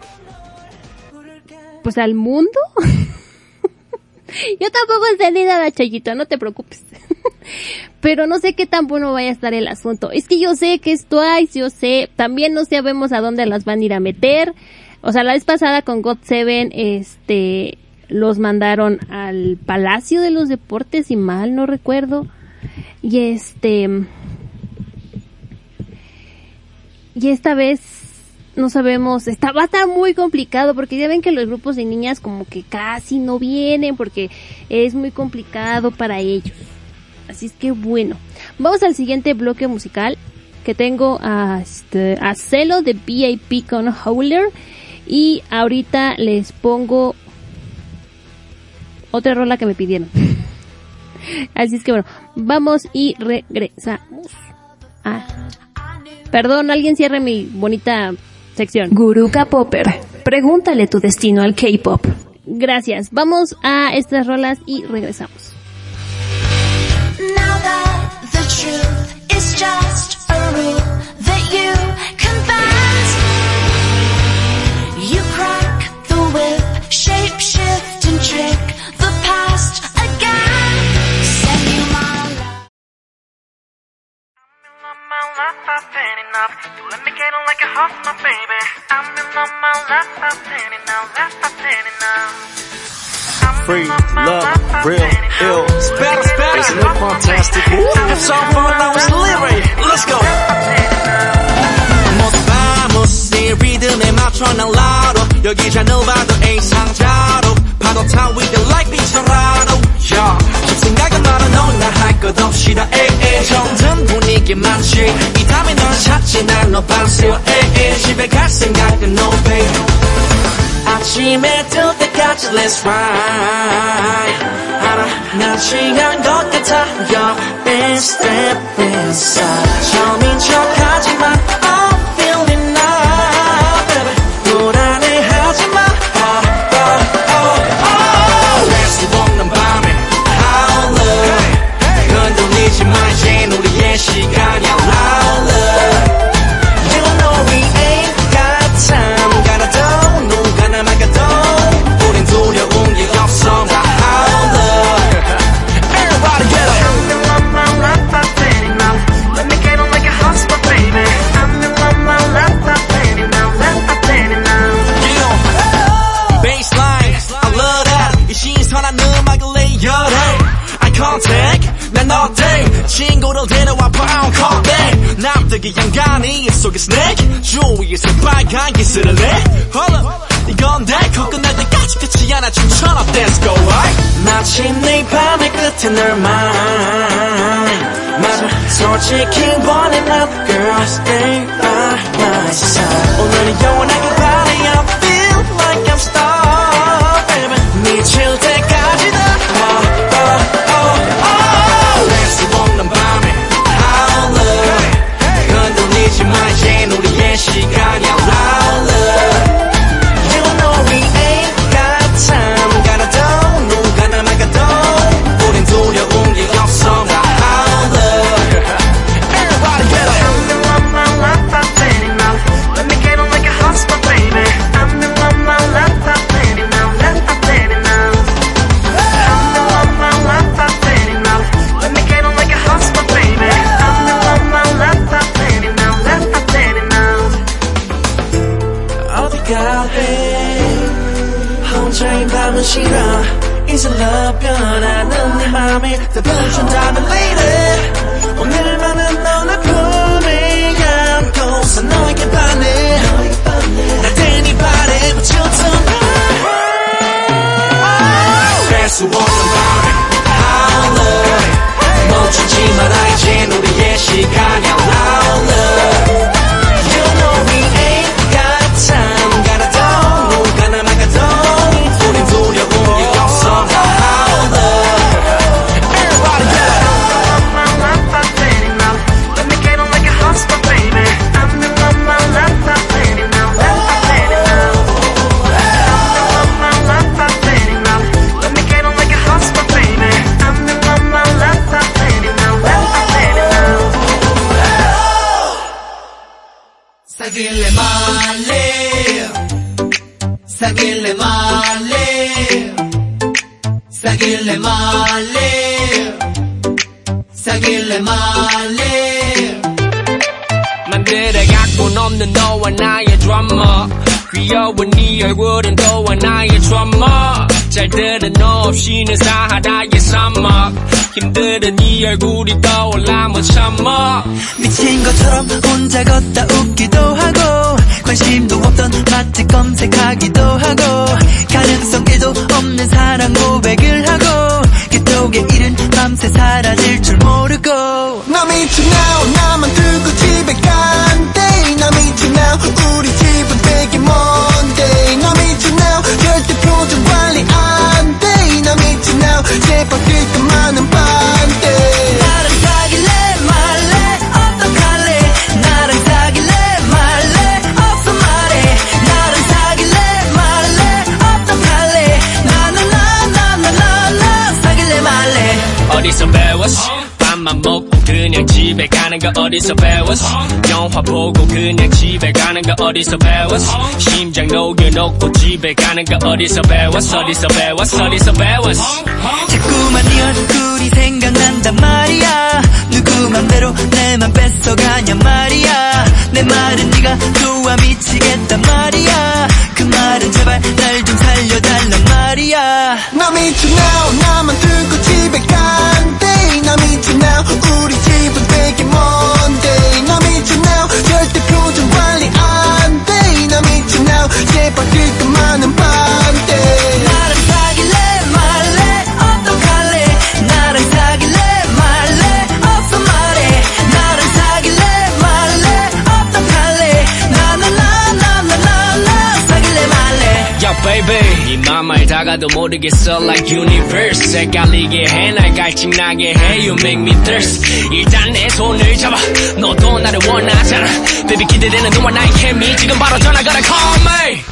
pues al mundo. Yo tampoco entendí nada, Chayito, no te preocupes. Pero no sé qué tan bueno vaya a estar el asunto. Es que yo sé que es Twice, yo sé, también no sabemos a dónde las van a ir a meter. O sea, la vez pasada con God Seven, este, los mandaron al Palacio de los Deportes, si mal no recuerdo. Y este, y esta vez no sabemos, está, va a estar muy complicado porque ya ven que los grupos de niñas como que casi no vienen porque es muy complicado para ellos. Así es que bueno, vamos al siguiente bloque musical que tengo a, este, a Celo de VIP con Howler y ahorita les pongo otra rola que me pidieron. Así es que bueno, vamos y regresamos. Ah, perdón, alguien cierre mi bonita sección. Guruka Popper. Pregúntale tu destino al K-pop. Gracias. Vamos a estas rolas y regresamos. Now Let me get on like a hot my baby. I'm in on my lap, I'm standing now, lap, I'm standing now. Free, love, real, ill. Spatter, spatter. Isn't it fantastic? Ooh, song for now is delivery. Let's go. 모두 밤새 리듬에 맞춰 날라도 여기 잘 넣어봐도 A상자로 파도 타 with the like 빛처라도 생각은 말아 넌나할것 없이 다 에에 정든 분위기 많지 이 다음에 널 찾지 난너 반세워 에에 집에 갈 생각은 no babe. 아침에 뜰 때까지 let's ride. 알아 난 취한 것 같아. Your best step inside 처음인 척하지만 I'm 시간이야 louder You know we ain't got time 가나도 눈 가나 막아도 우린 두려운 게 없어 나 howler Everybody get up I'm in on my lap, I'm standing now. Let me get on like a hot my baby. I'm in on my lap, I'm standing now, lap, I'm standing now. Yeah. Baseline, I love that. 이 신선한 음악을 레이어해. Eye contact, 난 어때? 친구를 데려와 brown 남들기 양간이 입속에 snake. 주위에서 빨간 기스를 내. Hold up. 이건 달고 끝날 때까지 끝이 않아 춤춰라 Let's go right. 마침내 밤의 끝에 널 mine. 맞아, 솔직히 원해 난 girl stay by my side. 오늘은 영원하길 바래 I feel like I'm star baby. 미칠 때까지 잘 들어 너 없이는 사하라의 사막 힘들은 네 얼굴이 떠올라 못 참아 미친 것처럼 혼자 걷다 웃기도 하고 관심도 없던 맛집 검색하기도 하고 가능성 1도 없는 사랑 고백을 하고 그쪽에 일은 밤새 사라질 줄 모르고 어디서 배웠어? 영화 보고 그냥 집에 가는 거 어디서 배웠어? 심장 녹여놓고 집에 가는 거 어디서 배웠어? 어디서 배웠어? 어디서 배웠어? 자꾸만 네 얼굴이 생각난단 말이야. 누구 맘대로 내맘 뺏어가냐 말이야. 내 말은 네가 좋아 미치겠단 말이야. 그 말은 제발 날 좀 살려달란 말이야. 나 미쳐 나만 두고 집에 간 제발 그것만은 이맘 알다가도 모르겠어 like universe 헷갈리게 해날 갈증나게 해 You make me thirst 일단 내 손을 잡아 너도 나를 원하잖아 Baby 기대되는 너와 나의 케미 지금 바로 전화 걸어 call me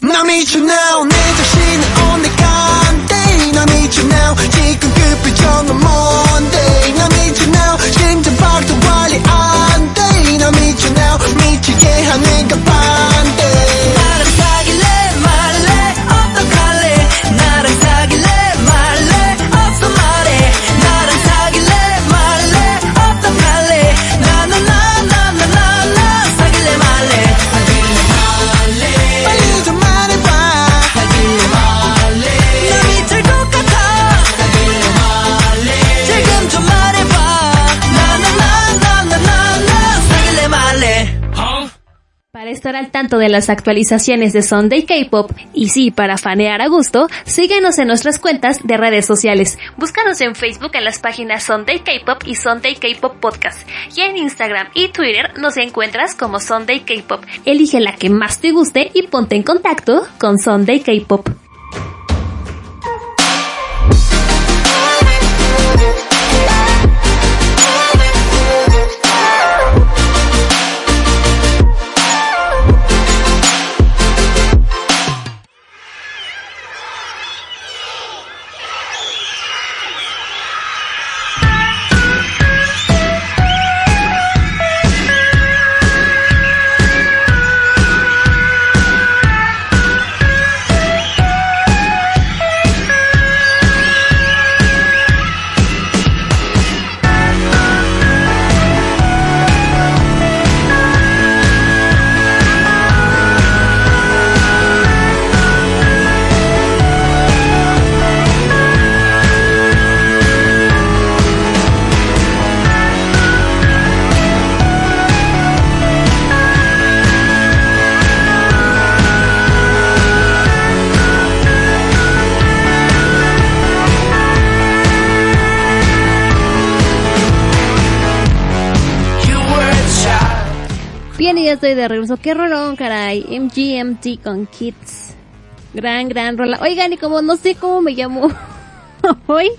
나 미쳐 now 내 자신을 오늘 간대 나 미쳐 now 지금 그 표정은 뭔데 나 미쳐 now 심장 박도 관리 안돼 나 미쳐 now 미치게 하는 건 반 al tanto de las actualizaciones de Sunday K-Pop y sí, para fanear a gusto, síguenos en nuestras cuentas de redes sociales. Búscanos en Facebook en las páginas Sunday K-Pop y Sunday K-Pop Podcast. Y en Instagram y Twitter nos encuentras como Sunday K-Pop. Elige la que más te guste y ponte en contacto con Sunday K-Pop. Oigan, y ya estoy de regreso. Qué rolón, caray. MGMT con Kids. Gran, gran rola. Oigan, y como no sé cómo me llamo hoy,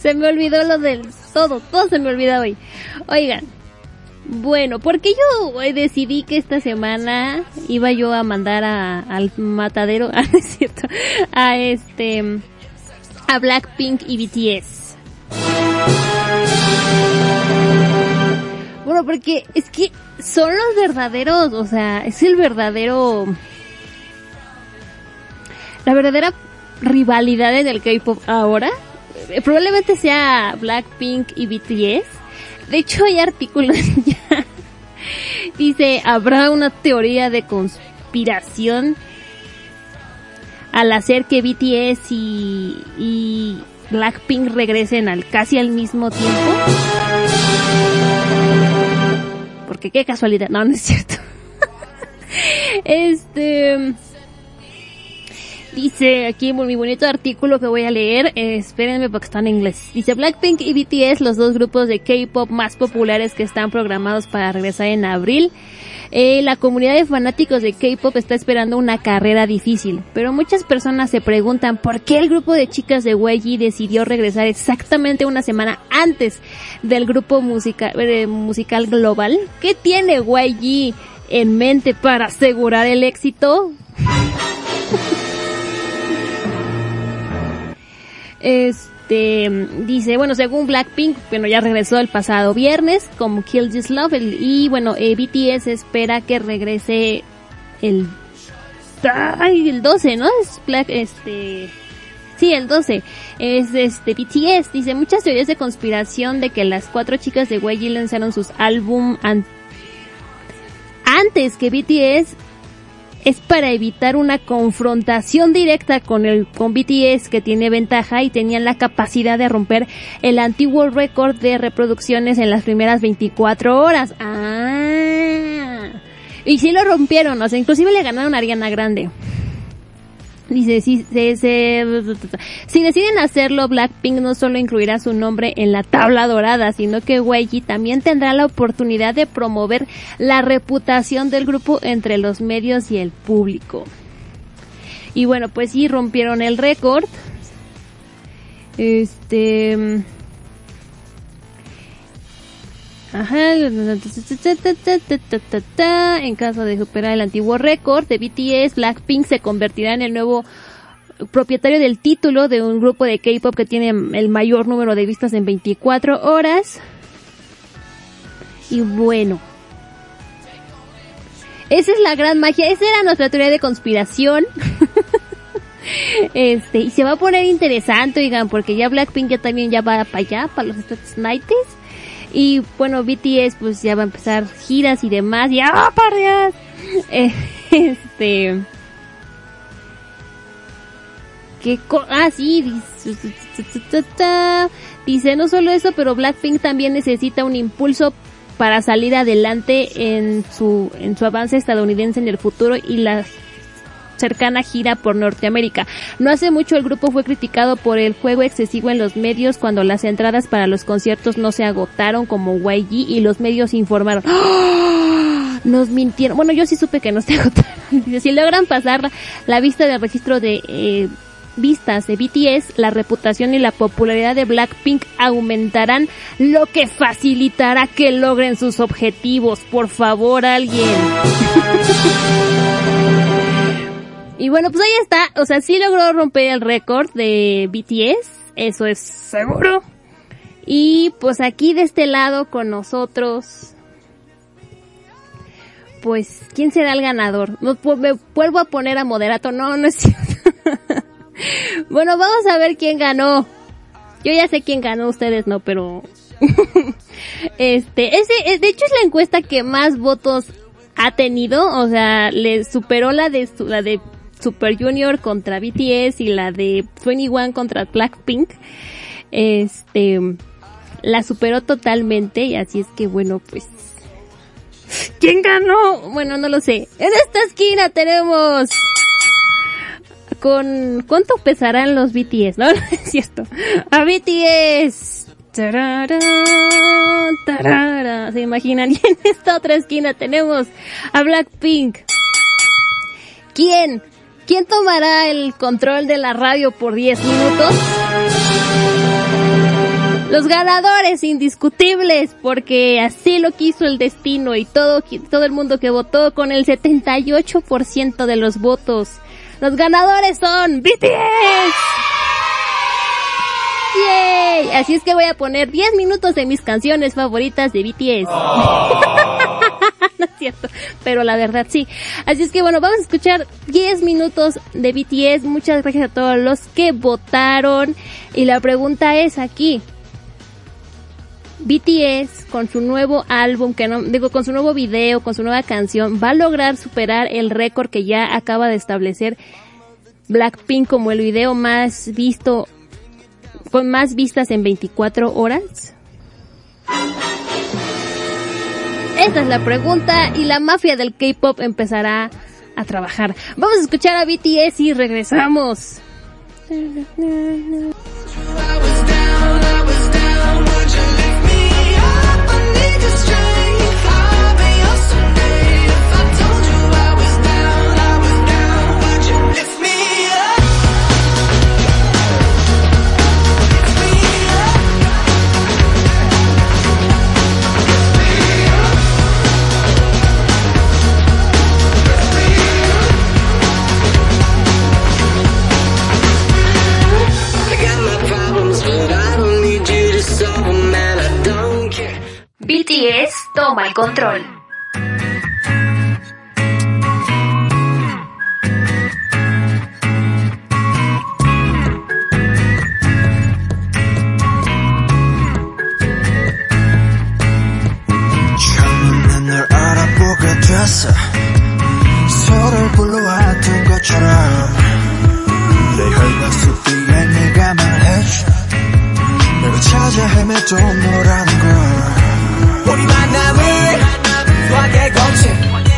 se me olvidó lo del todo. Todo se me olvida hoy. Oigan. Bueno, porque yo decidí que esta semana iba yo a mandar a, al matadero, ah, no es cierto, a este, a Blackpink y BTS. Porque es que son los verdaderos, o sea, es el verdadero, la verdadera rivalidad en el K-pop ahora. Eh, Probablemente sea Blackpink y BTS. De hecho, hay artículos ya. Dice, habrá una teoría de conspiración al hacer que BTS y, y Blackpink regresen al casi al mismo tiempo. Porque qué casualidad. No, no es cierto. este... Dice aquí muy bonito artículo que voy a leer, espérenme porque está en inglés. Dice Blackpink y BTS, los dos grupos de K-pop más populares que están programados para regresar en abril. Eh, la comunidad de fanáticos de K-pop está esperando una carrera difícil, pero muchas personas se preguntan por qué el grupo de chicas de YG decidió regresar exactamente una semana antes del grupo eh, musical global. ¿Qué tiene YG en mente para asegurar el éxito? Este, dice, bueno, según Blackpink, bueno, ya regresó el pasado viernes como Kill This Love y bueno, eh, BTS espera que regrese el, ay, el 12, ¿no? Es Black, este, sí, el 12. Es este, BTS, dice, muchas teorías de conspiración de que las cuatro chicas de YG lanzaron sus álbum an- antes que BTS es para evitar una confrontación directa con el con BTS que tiene ventaja y tenían la capacidad de romper el antiguo récord de reproducciones en las primeras 24 horas. Ah. Y sí lo rompieron, o sea, inclusive le ganaron a Ariana Grande. Dice, si, se- si deciden hacerlo, Blackpink no solo incluirá su nombre en la tabla dorada, sino que YG también tendrá la oportunidad de promover la reputación del grupo entre los medios y el público. Y bueno, pues sí rompieron el récord. Este... Ajá. En caso de superar el antiguo récord de BTS, Blackpink se convertirá en el nuevo propietario del título de un grupo de K-pop que tiene el mayor número de vistas en 24 horas. Y bueno. Esa es la gran magia. Esa era nuestra teoría de conspiración. este, y se va a poner interesante, oigan, porque ya Blackpink ya también ya va para allá, para los Estados Unidos. Y bueno, BTS pues ya va a empezar giras y demás. Ya va para allá. Eh, este. ¿Qué co ah, sí, dice, no solo eso, pero Blackpink también necesita un impulso para salir adelante en su, en su avance estadounidense en el futuro y la cercana gira por Norteamérica. No hace mucho el grupo fue criticado por el juego excesivo en los medios cuando las entradas para los conciertos no se agotaron como YG y los medios informaron. ¡Ah! Nos mintieron. Bueno, yo sí supe que no se agotaron. Si logran pasar la vista del registro de eh, vistas de BTS, la reputación y la popularidad de Blackpink aumentarán, lo que facilitará que logren sus objetivos. Por favor, alguien. Y bueno, pues ahí está. O sea, sí logró romper el récord de BTS. Eso es seguro. Y pues aquí de este lado con nosotros. Pues, ¿quién será el ganador? Me vuelvo a poner a moderato. No, no es cierto. bueno, vamos a ver quién ganó. Yo ya sé quién ganó, ustedes no, pero... este, ese, eh, de hecho es la encuesta que más votos ha tenido, o sea, le superó la de su- la de Super Junior contra BTS y la de 21 contra Blackpink. Este, la superó totalmente y así es que bueno, pues ¿Quién ganó? Bueno, no lo sé. En esta esquina tenemos con ¿cuánto pesarán los BTS? No, no es cierto. A BTS Tarara, tarara. ¿Se imaginan? Y en esta otra esquina tenemos a Blackpink. ¿Quién? ¿Quién tomará el control de la radio por 10 minutos? Los ganadores indiscutibles, porque así lo quiso el destino y todo, todo el mundo que votó con el 78% de los votos. Los ganadores son BTS. ¡Yay! Así es que voy a poner 10 minutos de mis canciones favoritas de BTS. es cierto, pero la verdad sí. Así es que bueno, vamos a escuchar 10 minutos de BTS. Muchas gracias a todos los que votaron. Y la pregunta es aquí. BTS con su nuevo álbum, que no, digo, con su nuevo video, con su nueva canción, va a lograr superar el récord que ya acaba de establecer Blackpink como el video más visto, con más vistas en 24 horas. Esa es la pregunta y la mafia del K-pop empezará a trabajar. Vamos a escuchar a BTS y regresamos. BTS toma el control. 서로를 불러왔던 것처럼. 내속 뒤에 말해줘 내가 찾아 헤매도 너라는 걸 우리 만남을 소하게 거친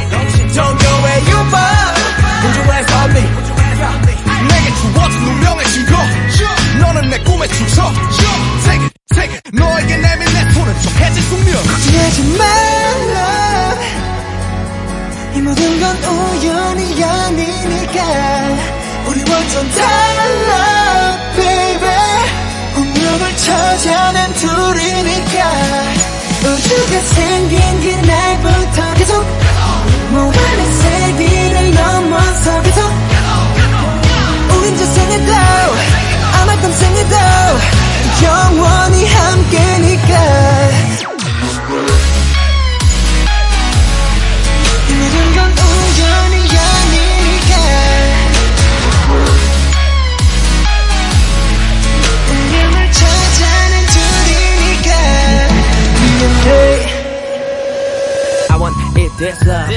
want it this love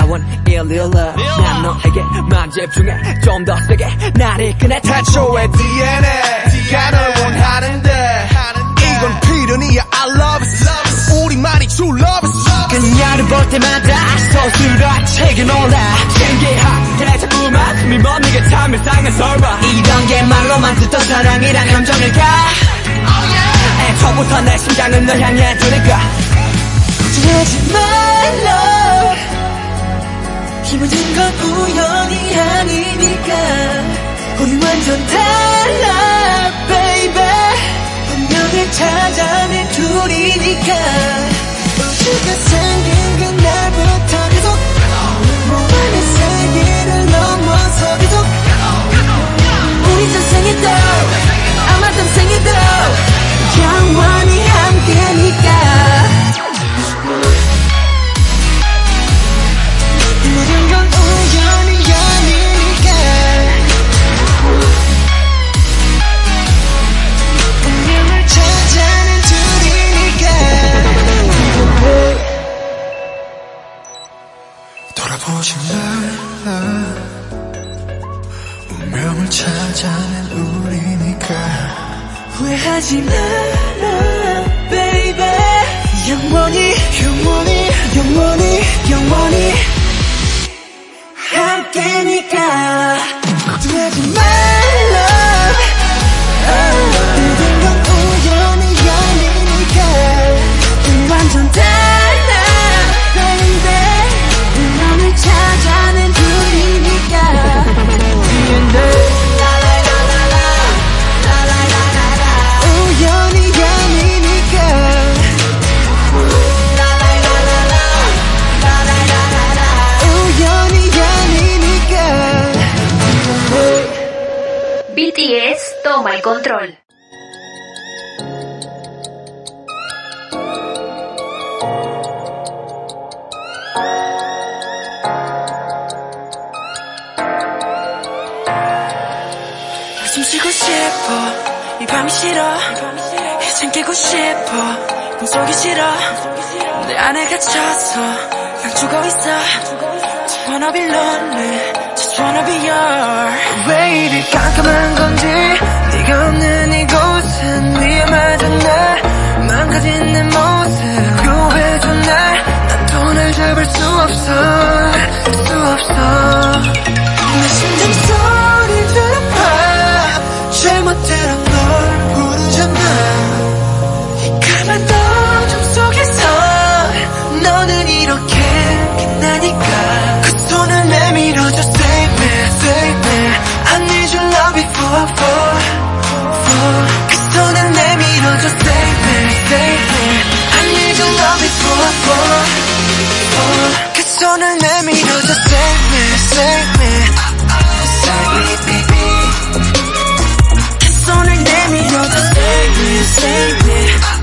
I want it real love 난 너에게만 집중해 좀 더 세게 나를 꺼내 태초의 DNA가 널 원하는데. 이건 필연이야. I love it. 우리만이 true love it. 그녀를 볼 때마다 서술아 책에 놀라. 신기하게 자꾸만 숨이 멎는 참 일상의 설마. 이런 게 말로만 듣던 사랑이란 감정일까? 애초부터 내 심장은 널 향해 두니까. 걱정하지 말라 이 모든 건 우연이 아니니까. 우리 완전 달라 baby. 운명을 찾아낸 둘이니까. 우주가 생긴 그날부터 계속. 무한의 세계를 넘어서 계속. 우리 전생에도 아마 땀생에도 영원히 함께니까 말라 운명을 찾아낸 우리니까. 후회하지 마라 baby. 영원히 영원히 영원히 영원히. 함께니까. 걱정하지 말 control. 숨 쉬고 싶어. 이 밤이 싫어. 이젠 깨고 싶어. 꿈속이 싫어. 내 안에 갇혀서 난 죽어 있어. Just wanna be lonely. Just wanna be yours 왜 이리 깜깜한 건지 없는 이곳은 위험하잖아 망가진 내 모습. 구해줘 날난 돈을 잡을 수 없어. 수 없어. 내 심장 소리 들어봐. 잘못대로 널 부르잖아. 가만 어둠 속에서 너는 이렇게 빛나니까. 그 손을 내밀어줘. Save me, save me. I need your love before I fall 그 손을 내밀어줘 Save me, save me I need your love before I fall, fall 그 손을 내밀어줘 Save me, save me Save me, baby 그 손을 내밀어줘 Save me, save me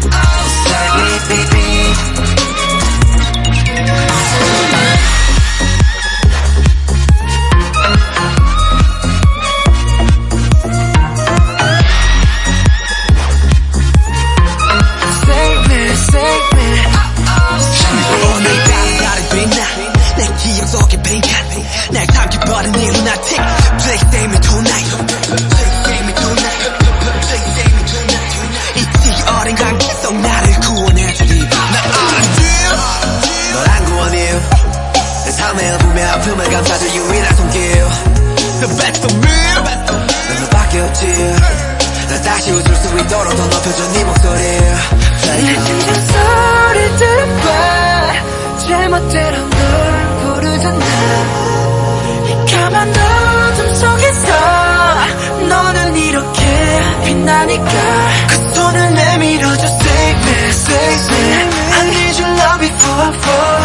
The best of me. 난 너밖에 없지. 나 다시 웃을 수 있도록 더 높여줘 네 목소리. 내 심장 소리 들어봐 제멋대로 널 부르잖아. 이 까만 어둠 속에서 너는 이렇게 빛나니까. 그 손을 내밀어줘 Save me, save me. I need your love before I fall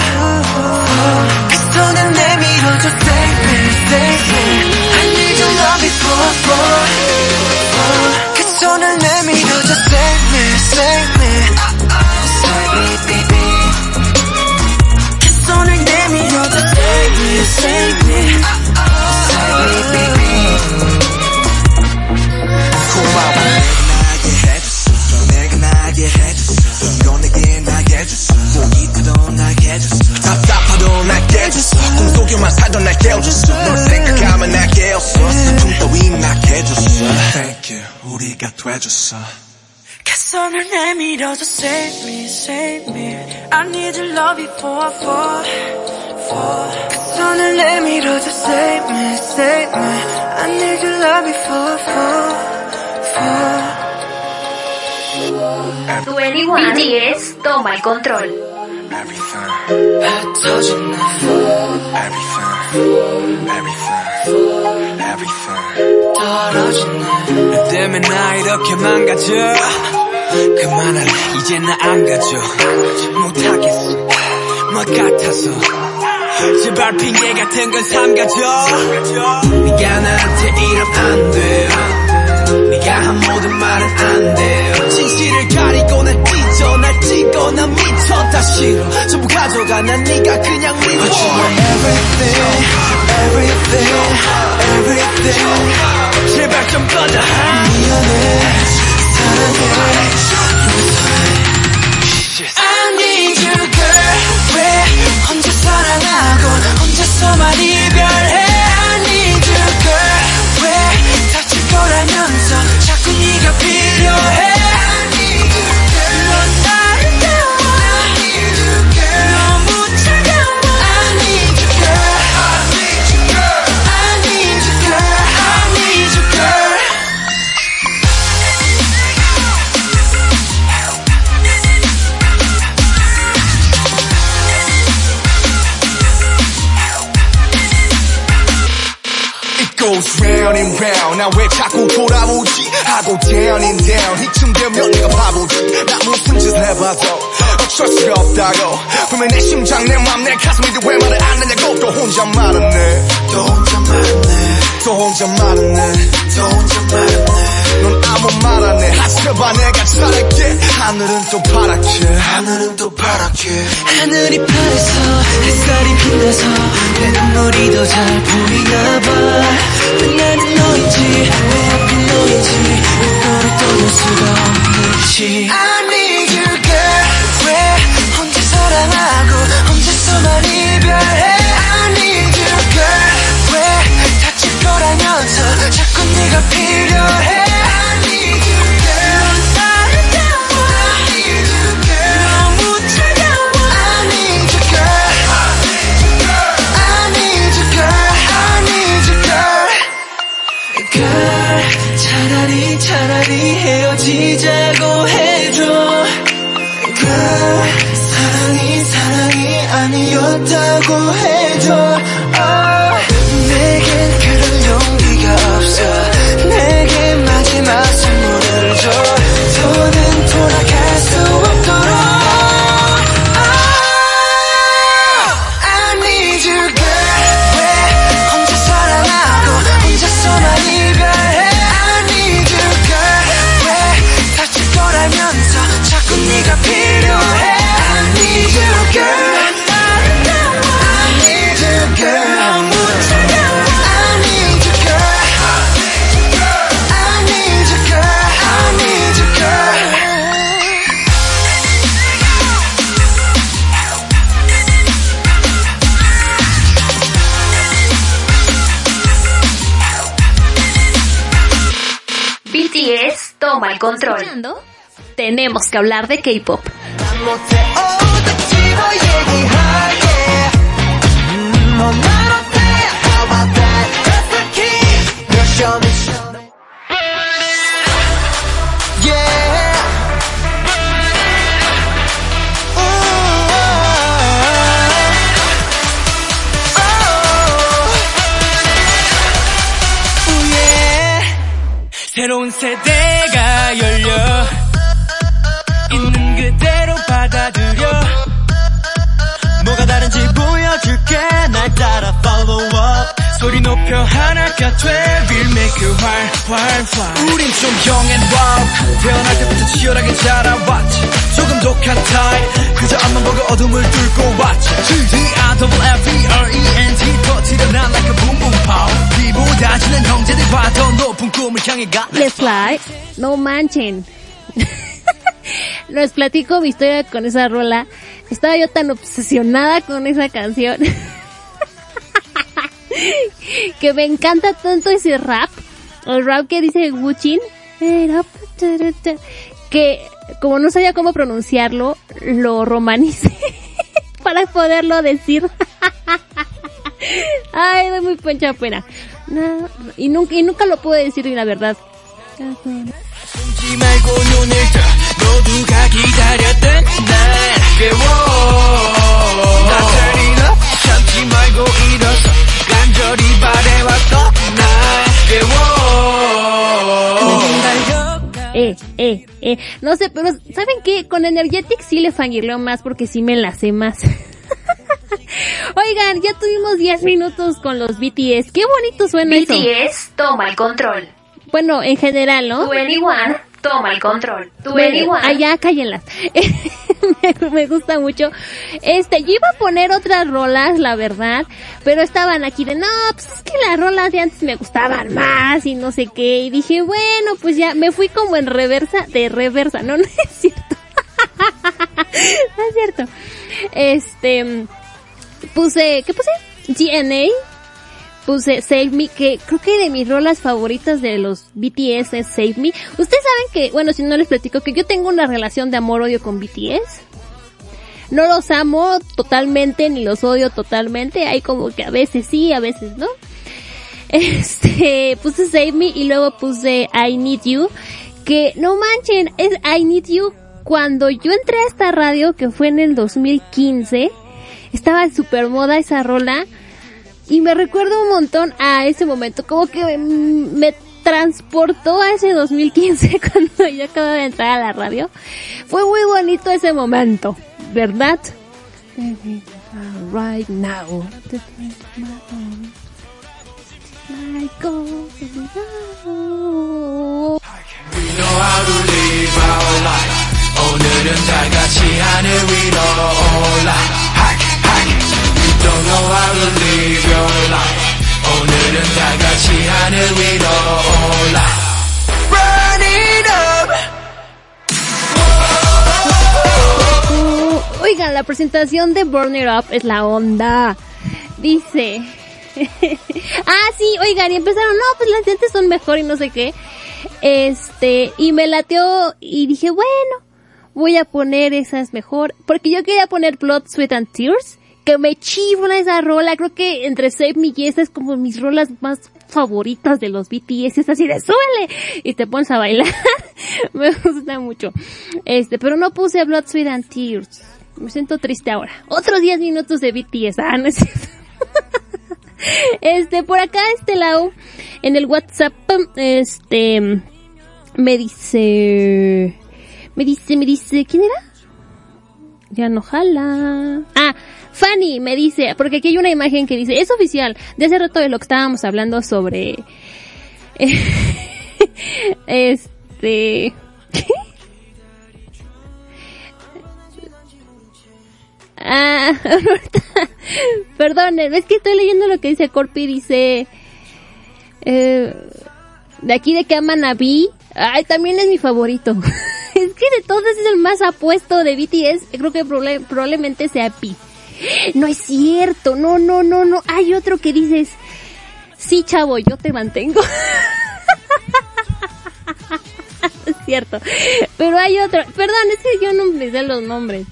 그 손을 내밀어줘 깨워줬어 널 생각하면 날 깨웠어 슬픔 따위 나게 해줬어 Thank you 우리가 돼줬어 그 손을 내밀어줘 Save me, save me I need your love before I fall, fall 그 손을 내밀어줘 Save me, save me I need your love before I fall, fall 21 BTS toma el control. 흩 이렇게 망가져 그만할래. 이제 나 안 가져 못하겠어. 뭐 같아서. 제발 핑계 같은 건 삼가져 네가 나한테 이러면 안돼 네가 한 모든 말은 안돼 진실을 가리고 날 찢어 날 찍어 난 미쳐. 다 싫어 전부 가져가. 난 네가 그냥 미워 But you are everything everything everything. 제발 좀 꺼져. 미안해 사랑해 I need you girl. 왜 혼자 사랑하고 혼자서만 이별해 goes round and round. 나왜 하고 down and down 이쯤 되면 내가 바보지 나 무슨 짓을 해봐도 어쩔 수가 없다고. 분명 내 심장 내 맘 내 가슴인데 왜 말을 안 하냐고. 또 혼자 말았네. 또 혼자 말았네. 또 혼자 말았네. 또 혼자 말았네 넌 아무 말 안 해. 하셔봐 내가 잘할게. 하늘은 또 파랗게. 하늘은 또 파랗게. 하늘이 파래서 햇살이 빛나서 내 눈물이 더 잘 보이나 봐. 나는 너인지 왜 하필 너인지 너를 떠날 수가 없는지. I need you girl 왜 혼자 사랑하고 혼자서만 이별해? I need you girl 왜 다칠 거라면서 자꾸 네가 필요해 차라리 차라리 헤어지자고 해줘. 사랑이 사랑이 아니었다고 해줘. oh. toma el control. Tenemos que hablar de K-pop. 새로운 세대 소리 높여 하나가 돼 We'll make you 활활활 우린 좀 young and wild 태어날 때부터 치열하게 자라왔지 조금 독한 타입 그저 앞만 보고 어둠을 뚫고 왔지 D-I-double-F-E-R-E-N-T 터뜨려 난 like a boom boom pow 비보다 지는 형제들과 더 높은 꿈을 향해 가 Let's Fly, no manchen. Les platico mi historia con esa rola. Estaba yo tan obsesionada con esa canción que me encanta tanto ese rap, el rap que dice Wuchin, que como no sabía cómo pronunciarlo, lo romanicé para poderlo decir. Ay, doy muy mucha pena. Y nunca, nunca lo pude decir la verdad. 숨지 말고 눈을 떠 모두가 기다렸던 날 깨워 나 turn it up 참지 말고 일어서 간절히 바래왔던 날 깨워 Eh, eh, eh. No sé, pero ¿saben qué? Con Energetic sí le fangirleo más porque sí me la sé más. Oigan, ya tuvimos 10 minutos con los BTS. Qué bonito suena eso. BTS toma el control. Bueno, en general, ¿no? 21 toma el control. Me- 21. Allá, cállenlas. me, me gusta mucho. Este, yo iba a poner otras rolas, la verdad, pero estaban aquí de, no, pues es que las rolas de antes me gustaban más y no sé qué. Y dije, bueno, pues ya, me fui como en reversa, de reversa, no, no es cierto. no es cierto. Este, puse, ¿qué puse? GNA. Puse Save Me, que creo que de mis rolas favoritas de los BTS es Save Me. Ustedes saben que, bueno, si no les platico, que yo tengo una relación de amor-odio con BTS. No los amo totalmente, ni los odio totalmente. Hay como que a veces sí, a veces no. Este, puse Save Me y luego puse I Need You. Que no manchen, es I Need You. Cuando yo entré a esta radio, que fue en el 2015, estaba super moda esa rola. Y me recuerdo un montón a ese momento, como que mm, me transportó a ese 2015 cuando yo acababa de entrar a la radio. Fue muy bonito ese momento, ¿verdad? Right now. don't know how to live your life 오늘은 다 같이 하늘 위로 올라 Run it up Oh, Oigan, la presentación de Burn It Up es la onda. Dice. ah, sí, oigan, y empezaron, no, pues las dientes son mejor y no sé qué. Este, y me lateó y dije, bueno, voy a poner esas mejor. Porque yo quería poner Blood, Sweat and Tears. Que me chifla esa rola. Creo que entre Save Me y esa es como mis rolas más favoritas de los BTS. Es así de súbele. Y te pones a bailar. me gusta mucho. Este, pero no puse Blood, Sweat and Tears. Me siento triste ahora. Otros 10 minutos de BTS. Ah, no es cierto. Este, por acá, este lado, en el WhatsApp, este, me dice, me dice, me dice, ¿quién era? Ya no jala. Ah, Fanny me dice, porque aquí hay una imagen que dice, es oficial, de hace rato de lo que estábamos hablando sobre, este, Ah, perdón, es que estoy leyendo lo que dice Corpi, dice, eh, de aquí de que aman a B, ay, también es mi favorito. es que de todos es el más apuesto de BTS, creo que probablemente sea P. No es cierto, no, no, no, no, hay otro que dices, sí chavo, yo te mantengo. es cierto, pero hay otro, perdón, es que yo no me sé los nombres.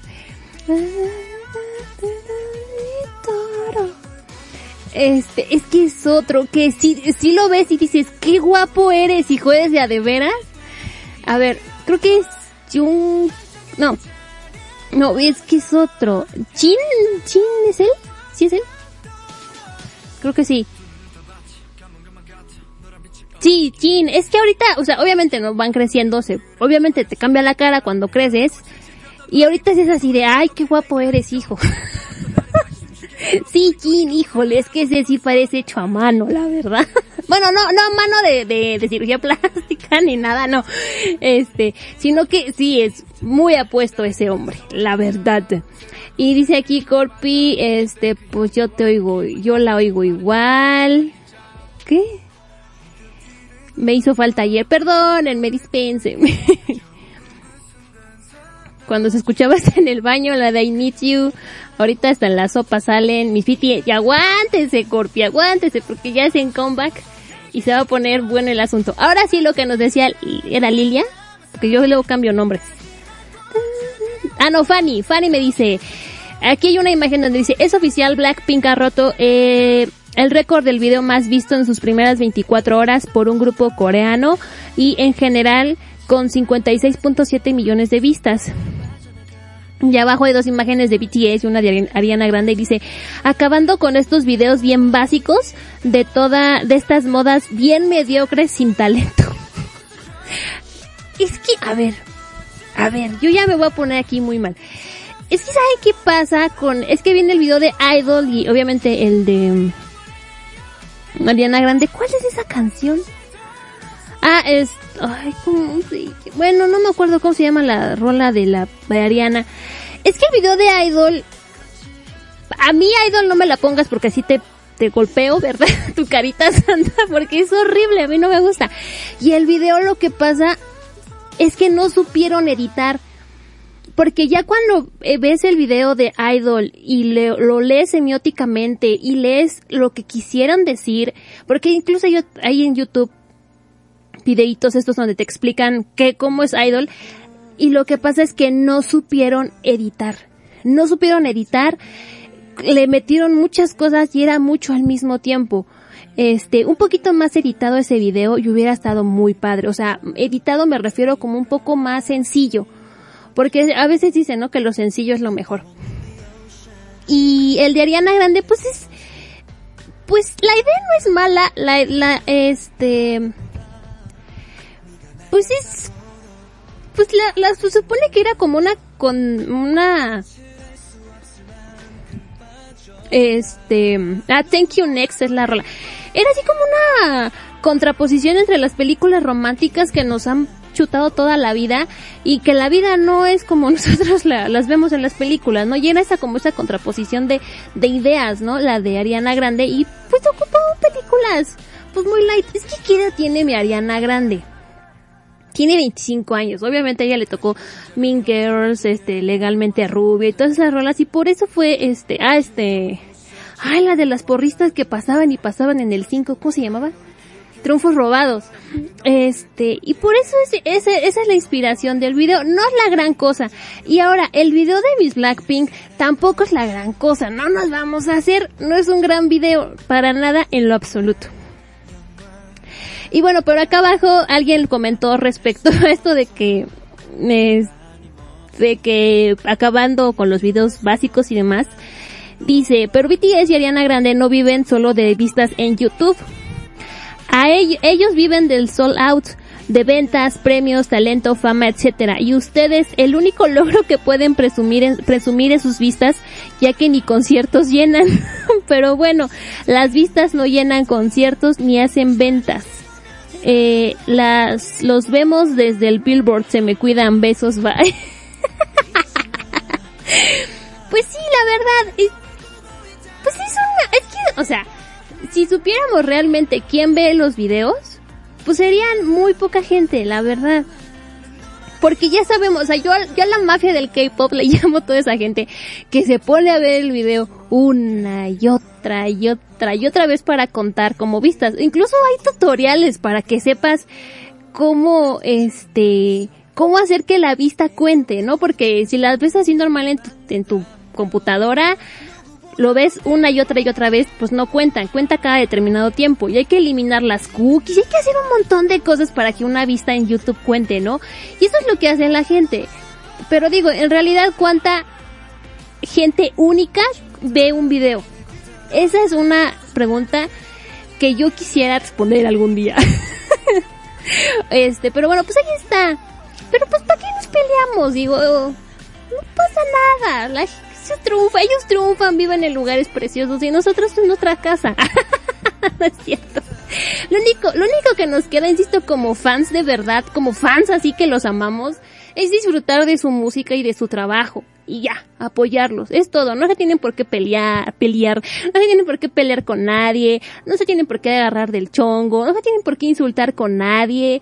Este, es que es otro, que si, si lo ves y dices, qué guapo eres, hijo, eres de a. A ver, creo que es Jung, no, no, es que es otro. Chin, Chin, ¿es él? ¿Sí es él? Creo que sí. Sí, Jin, es que ahorita, o sea, obviamente no van creciendo, se, obviamente te cambia la cara cuando creces, y ahorita es así de, ay, qué guapo eres, hijo. sí, Jin, híjole, es que ese sí parece hecho a mano, la verdad. bueno, no, no a mano de, de, de cirugía plástica ni nada, no. Este, sino que sí es muy apuesto ese hombre, la verdad. Y dice aquí Corpi, este, pues yo te oigo, yo la oigo igual. ¿Qué? Me hizo falta ayer, perdónenme, dispénsenme. Cuando se escuchaba hasta en el baño la de I Need You, ahorita hasta en la sopa salen mis fiti, y aguántese, Corpi, aguántese, porque ya es en comeback y se va a poner bueno el asunto. Ahora sí lo que nos decía era Lilia, porque yo luego cambio nombres. Ah, no, Fanny, Fanny me dice, aquí hay una imagen donde dice, es oficial, Blackpink ha roto, eh, el récord del video más visto en sus primeras 24 horas por un grupo coreano y en general con 56.7 millones de vistas. Y abajo hay dos imágenes de BTS y una de Ari- Ariana Grande y dice, acabando con estos videos bien básicos de toda, de estas modas bien mediocres sin talento. es que, a ver, a ver, yo ya me voy a poner aquí muy mal. Es que ¿saben qué pasa con, es que viene el video de Idol y obviamente el de Ariana Grande. ¿Cuál es esa canción? Ah, es, ay, ¿cómo se- bueno, no me acuerdo cómo se llama la rola de la de Ariana. Es que el video de Idol, a mí Idol no me la pongas porque así te, te golpeo, ¿verdad? tu carita santa, porque es horrible, a mí no me gusta. Y el video lo que pasa es que no supieron editar. Porque ya cuando eh, ves el video de Idol y le- lo lees semióticamente y lees lo que quisieran decir, porque incluso yo, hay en YouTube videitos estos donde te explican que cómo es Idol y lo que pasa es que no supieron editar. No supieron editar, le metieron muchas cosas y era mucho al mismo tiempo. Este, un poquito más editado ese video y hubiera estado muy padre. O sea, editado me refiero como un poco más sencillo. Porque a veces dicen, ¿no? Que lo sencillo es lo mejor. Y el de Ariana Grande, pues es, pues la idea no es mala, la, la, este, pues es, pues la, la, se supone que era como una, con una, este, ah, Thank You Next es la rola. Era así como una contraposición entre las películas románticas que nos han chutado toda la vida y que la vida no es como nosotros la- las vemos en las películas, ¿no? Era esa como esa contraposición de, de ideas, ¿no? La de Ariana Grande y pues ocupó películas pues muy light. Es que ¿qué edad tiene mi Ariana Grande? Tiene 25 años. Obviamente a ella le tocó Mean Girls, este, legalmente rubia y todas esas rolas y por eso fue este, ah, este, ay, la de las porristas que pasaban y pasaban en el 5, ¿cómo se llamaba? Triunfos robados. Este, y por eso es, ese- esa es la inspiración del video. No es la gran cosa. Y ahora, el video de Miss Blackpink tampoco es la gran cosa. No nos vamos a hacer, no es un gran video para nada en lo absoluto. Y bueno, pero acá abajo alguien comentó respecto a esto de que, de que acabando con los videos básicos y demás, dice, pero BTS y Ariana Grande no viven solo de vistas en YouTube. A ell- ellos viven del sold out, de ventas, premios, talento, fama, etcétera. Y ustedes, el único logro que pueden presumir presumir en sus vistas, ya que ni conciertos llenan. Pero bueno, las vistas no llenan conciertos ni hacen ventas. Eh, las, los vemos desde el billboard, se me cuidan, besos, bye. pues sí, la verdad, es- pues es una, es que, o sea, si supiéramos realmente quién ve los videos, pues serían muy poca gente, la verdad. Porque ya sabemos, o sea, yo, yo a la mafia del K-pop le llamo toda esa gente que se pone a ver el video una y otra y otra y otra vez para contar como vistas. Incluso hay tutoriales para que sepas cómo, este, cómo hacer que la vista cuente, ¿no? Porque si las ves así normal en tu, en tu computadora, lo ves una y otra y otra vez, pues no cuentan, cuenta cada determinado tiempo y hay que eliminar las cookies, hay que hacer un montón de cosas para que una vista en YouTube cuente, ¿no? Y eso es lo que hace la gente. Pero digo, en realidad, ¿cuánta gente única ve un video? Esa es una pregunta que yo quisiera responder algún día. este, pero bueno, pues ahí está. Pero pues ¿para qué nos peleamos? Digo, no pasa nada. La ellos triunfan, viven en lugares preciosos y nosotros en nuestra casa. no es cierto. Lo único, lo único que nos queda, insisto, como fans de verdad, como fans así que los amamos, es disfrutar de su música y de su trabajo. Y ya, apoyarlos. Es todo. No se tienen por qué pelear, pelear. No se tienen por qué pelear con nadie. No se tienen por qué agarrar del chongo. No se tienen por qué insultar con nadie.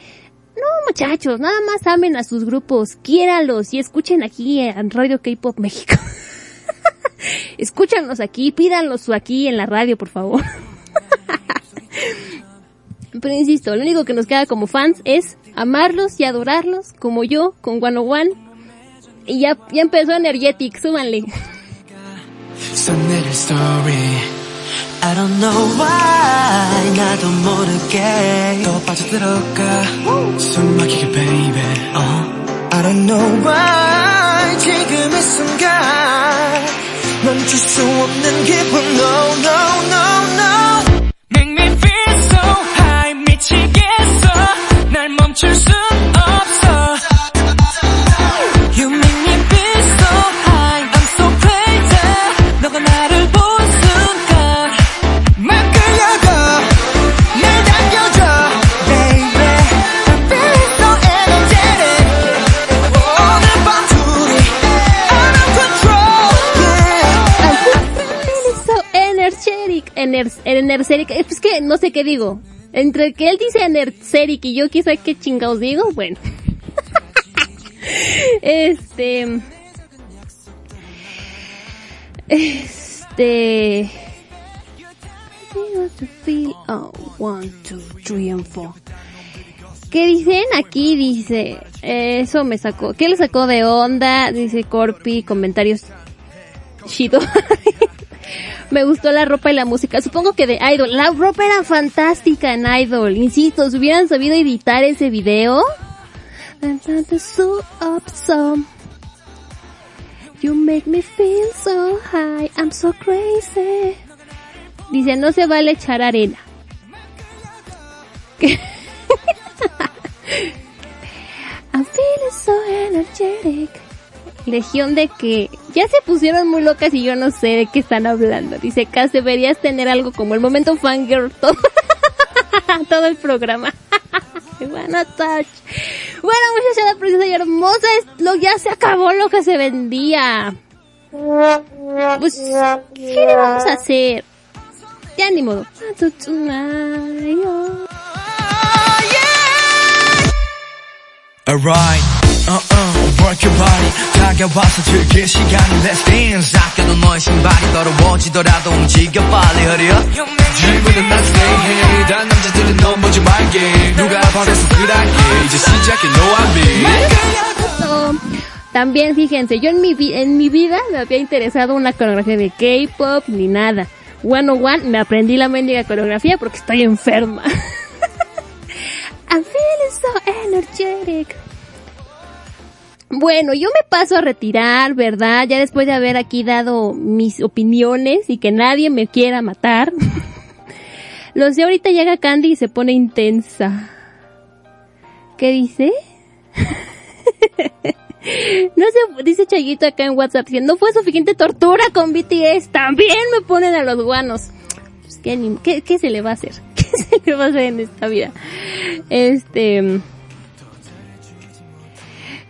No, muchachos, nada más amen a sus grupos, quiéralos y escuchen aquí en Radio K-Pop México. Escúchanos aquí, pídanlos aquí en la radio, por favor. Pero insisto, lo único que nos queda como fans es amarlos y adorarlos, como yo con One One. Y ya, ya empezó Energetic, súbanle. 써내릴 story I don't know why 나도 모르게 또 빠져들어가 숨 막히게 baby uh. I don't know why 지금 이 순간 멈출 수 없는 기분 no no no no Make me feel so high 미치겠어 날 멈출 순 ener, pues que no sé qué digo. Entre que él dice energetic y yo quizá qué chingados digo, bueno. este... Este... Oh, one, two, three. ¿Qué dicen? Aquí dice, eso me sacó, ¿qué le sacó de onda? Dice Corpi, comentarios chido. me gustó la ropa y la música. Supongo que de Idol. La ropa era fantástica en Idol. Insisto, si hubieran sabido editar ese video. You make me feel so high. I'm so crazy. Dice, no se vale echar arena. I'm feeling so energetic. Legión de que ya se pusieron muy locas y yo no sé de qué están hablando. Dice, Cas, deberías tener algo como el momento fangirl todo, todo el programa. Wanna touch. Bueno, muchachada preciosa y hermosa, lo, ya se acabó lo que se vendía. Pues, ¿qué le vamos a hacer? Ya ni modo. Alright, uh-uh, work your body 다가와서 즐길 시간을 Let's dance 아껴둔 너의 신발이 더러워지더라도 움직여 빨리 hurry up 질문은 난 stay hey 단 남자들은 넘보지 말게 누가 버려서 그랄게 이제 시작해 no I'm big También fíjense, yo en mi, vi- en mi vida me había interesado una coreografía de K-pop ni nada. One on one me aprendí la mendiga coreografía porque estoy enferma. I'm feeling so energetic. Bueno, yo me paso a retirar, ¿verdad? Ya después de haber aquí dado mis opiniones y que nadie me quiera matar. Lo sé, ahorita llega Candy y se pone intensa. ¿Qué dice? No sé, dice Chayito acá en WhatsApp, que no fue suficiente tortura con BTS, también me ponen a los guanos. Pues, ¿qué, qué, qué se le va a hacer? ¿Qué se le va a hacer en esta vida? Este...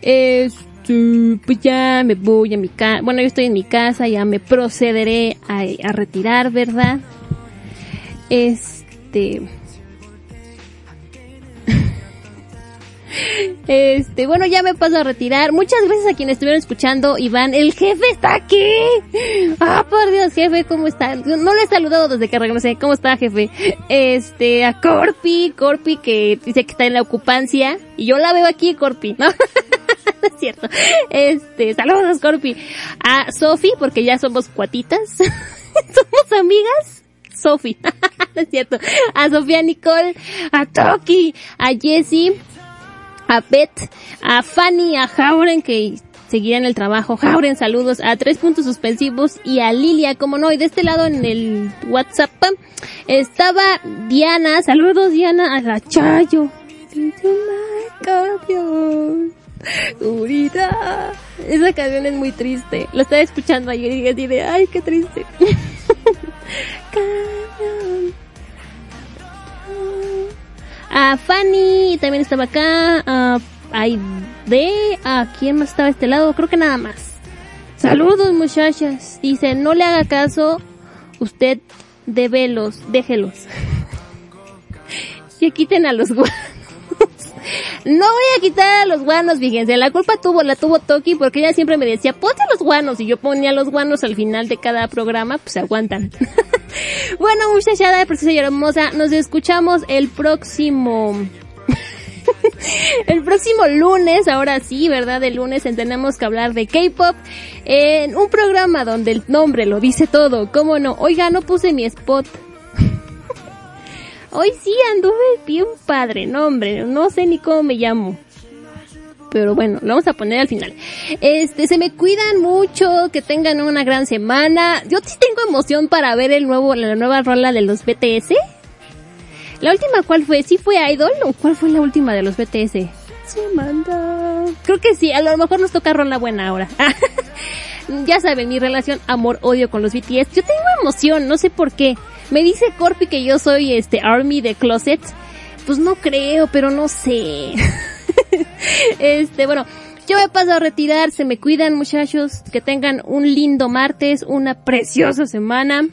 Este, pues ya me voy a mi casa, bueno, yo estoy en mi casa, ya me procederé a, a retirar, ¿verdad? Este... Este, bueno, ya me paso a retirar. Muchas gracias a quienes estuvieron escuchando. Iván, el jefe está aquí. Ah, por Dios, jefe, ¿cómo está? No lo he saludado desde que regresé. ¿Cómo está, jefe? Este, a Corpi, Corpi que dice que está en la ocupancia. Y yo la veo aquí, Corpi, ¿no? Es cierto. Este, saludos, Corpi. A Sofi, porque ya somos cuatitas. somos amigas. Sofi. es cierto. A Sofía Nicole, a Toki, a Jessie, a Beth, a Fanny, a Jauren que seguirá en el trabajo. Jauren, saludos a tres puntos suspensivos y a Lilia, como no, y de este lado en el WhatsApp estaba Diana, saludos Diana, a la Chayo. Esa canción es muy triste. La estaba escuchando ayer y de, ay, qué triste. A Fanny también estaba acá. A Aide. ¿A quién más estaba a este lado? Creo que nada más. Saludos muchachas. Dice, no le haga caso. Usted débelos, déjelos. que quiten a los guanos. No voy a quitar los guanos, fíjense, la culpa tuvo, la tuvo Toki porque ella siempre me decía, ponte los guanos, y yo ponía los guanos al final de cada programa, pues se aguantan. bueno, muchachada, preciosa y hermosa, nos escuchamos el próximo... el próximo lunes, ahora sí, ¿verdad? El lunes en tenemos que hablar de K-pop en un programa donde el nombre lo dice todo. ¿Cómo no? Oiga, no puse mi spot. Hoy sí anduve bien padre, no hombre, no sé ni cómo me llamo. Pero bueno, lo vamos a poner al final. Este, se me cuidan mucho, que tengan una gran semana. Yo sí tengo emoción para ver el nuevo, la nueva rola de los BTS. La última, ¿cuál fue? ¿Sí fue Idol o cuál fue la última de los BTS? Samantha. Creo que sí, a lo mejor nos toca rola buena ahora. ya saben, mi relación amor-odio con los BTS. Yo tengo emoción, no sé por qué. Me dice Corpi que yo soy este Army de Closet. Pues no creo, pero no sé. este, bueno, yo me paso a retirar, se me cuidan muchachos, que tengan un lindo martes, una preciosa semana.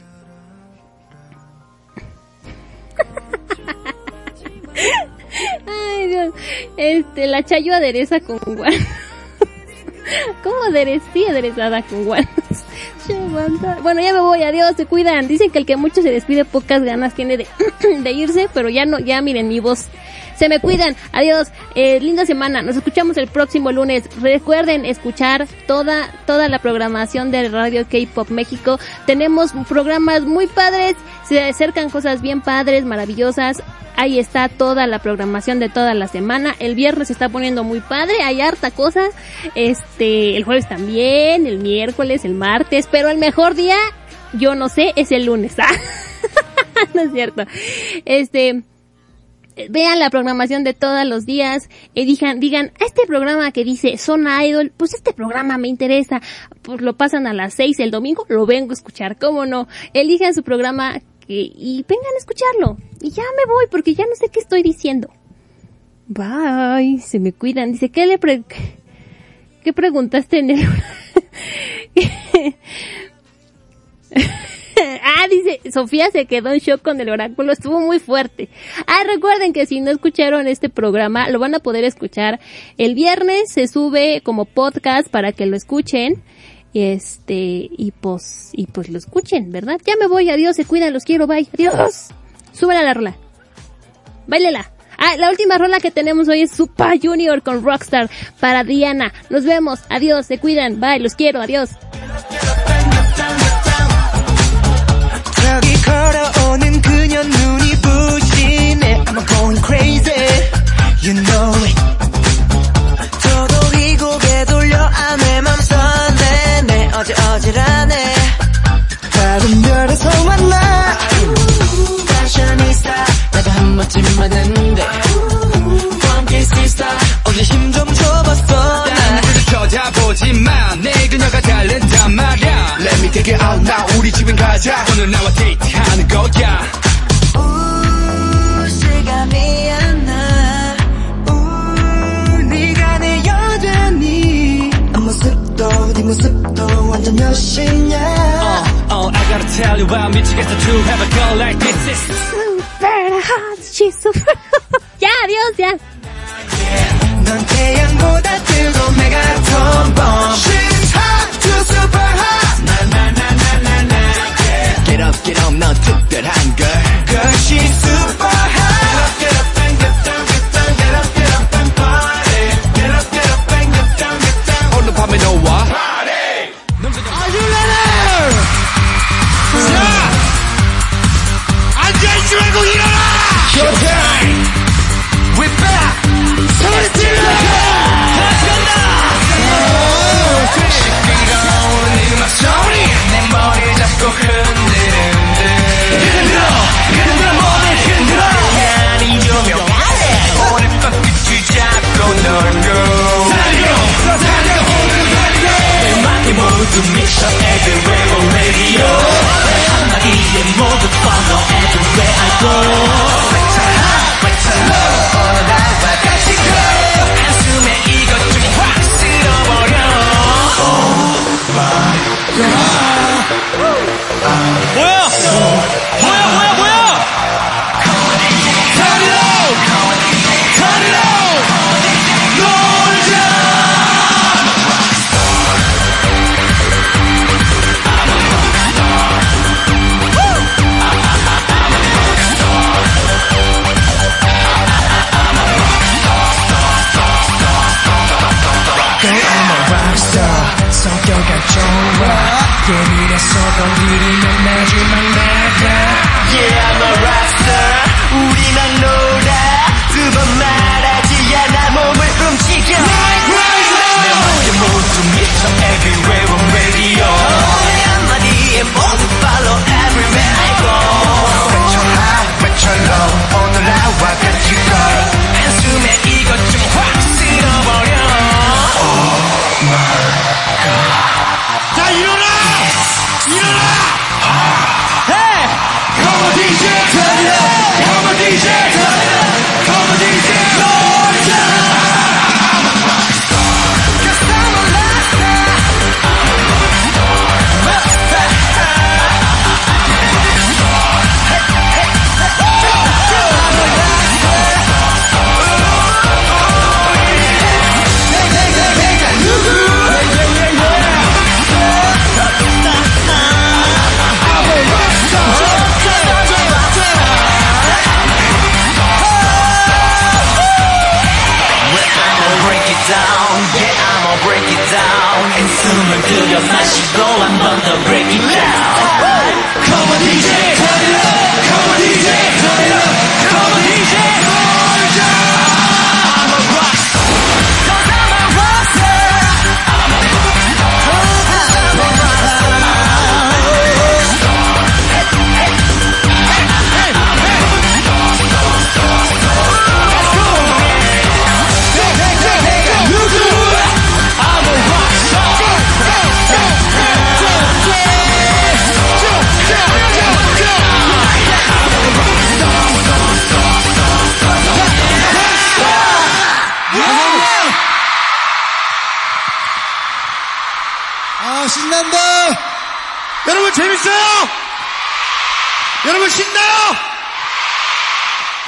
Ay Dios, este, la chayo adereza con guanos. ¿Cómo aderezada? Sí, aderezada con guanos. Bueno, ya me voy, adiós, se cuidan. Dicen que el que mucho se despide pocas ganas tiene de, irse, pero ya no, ya miren mi voz. Se me cuidan, adiós, eh, linda semana, nos escuchamos el próximo lunes. Recuerden escuchar toda, toda la programación de Radio K-Pop México. Tenemos programas muy padres, se acercan cosas bien padres, maravillosas. Ahí está toda la programación de toda la semana. El viernes se está poniendo muy padre, hay harta cosa. Este, el jueves también, el miércoles, el martes, pero el mejor día, yo no sé, es el lunes. ¿ah? no es cierto. Este, vean la programación de todos los días y digan, digan, este programa que dice Zona Idol, pues este programa me interesa, pues lo pasan a las seis el domingo, lo vengo a escuchar, cómo no, elijan su programa que, y vengan a escucharlo y ya me voy porque ya no sé qué estoy diciendo. Bye, se me cuidan. Dice, ¿qué le pre qué preguntaste en el Ah, dice, Sofía se quedó en shock con el oráculo, estuvo muy fuerte. Ah, recuerden que si no escucharon este programa, lo van a poder escuchar el viernes, se sube como podcast para que lo escuchen. Este, y pues, y pues lo escuchen, ¿verdad? Ya me voy, adiós, se cuidan, los quiero, bye, adiós. Súbela la rola. Báilela. Ah, la última rola que tenemos hoy es Super Junior con Rockstar para Diana. Nos vemos, adiós, se cuidan, bye, los quiero, adiós. 저기 걸어오는 그녀 눈이 부시네 I'm going crazy You know it 저도 이 고개 돌려 아내 맘 설레네 어지어지라네 다른 별에서 만나 패셔니스타 나도 한 번쯤 봤는데. Funky sister 어제 힘 좀 줘봤어. 난 쳐다보지 마, 내 그녀가 다른단 말야. Let me take it out now, 우리 집엔 가자. 오늘 나와 데이트하는 거야. 완전 여신이야 Uh, oh, I gotta tell you why 미치겠어 to have a girl like this is Super hot, she's super ya, adiós, ya. 넌 태양보다 뜨거운 메가톤 bomb She's hot to super hot Get up, get up, 넌 특별한 걸. Girl she's super 외쳐라 외쳐라 오늘 나와 같이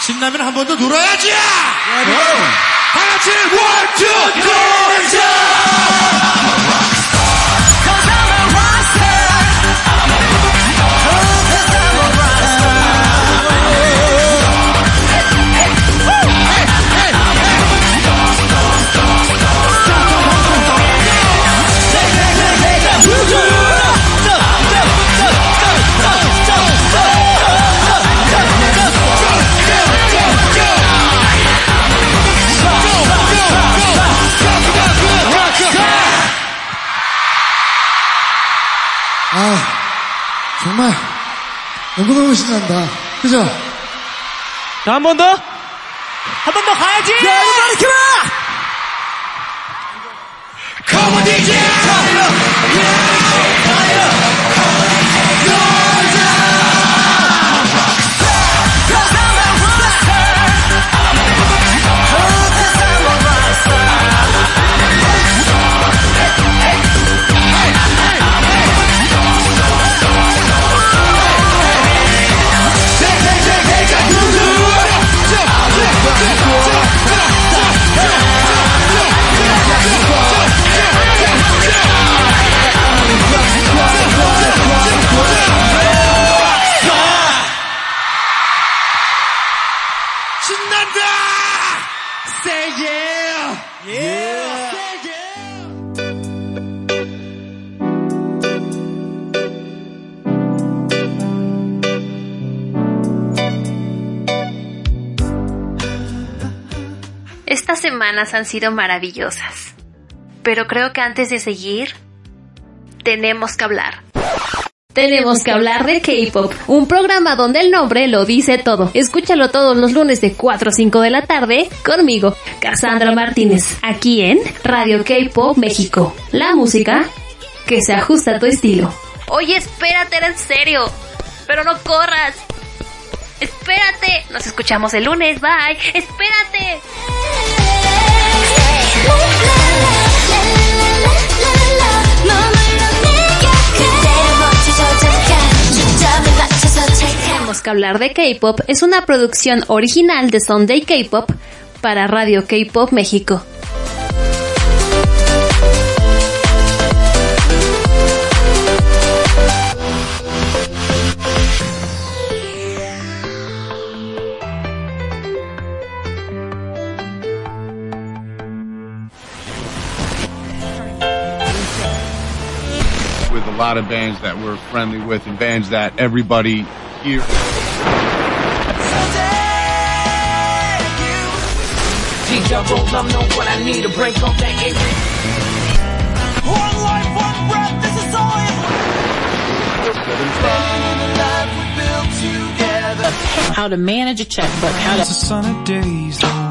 신나면 한 번 더 놀아야지! 다 같이 원, 투, 고! 아, 정말 너무너무 신난다. 그죠? 한번 더? 한 번 더 가야지! 야, come on! Come on, DJ! Estas semanas han sido maravillosas. Pero creo que antes de seguir, tenemos que hablar. Tenemos que hablar de K-pop, un programa donde el nombre lo dice todo. Escúchalo todos los lunes de 4 a 5 de la tarde conmigo, Cassandra Martínez, aquí en Radio K-pop México. La música que se ajusta a tu estilo. Oye, espérate, era en serio. Pero no corras. Espérate. Nos escuchamos el lunes. Bye. Espérate. Tenemos que hablar de K-pop es una producción original de Sunday K-pop para Radio K-pop México. Lot of bands that we're friendly with and bands that everybody here. DJ roll up, know what I need to break up that One life, one breath, this is all How to manage a checkbook, how to sunny days, though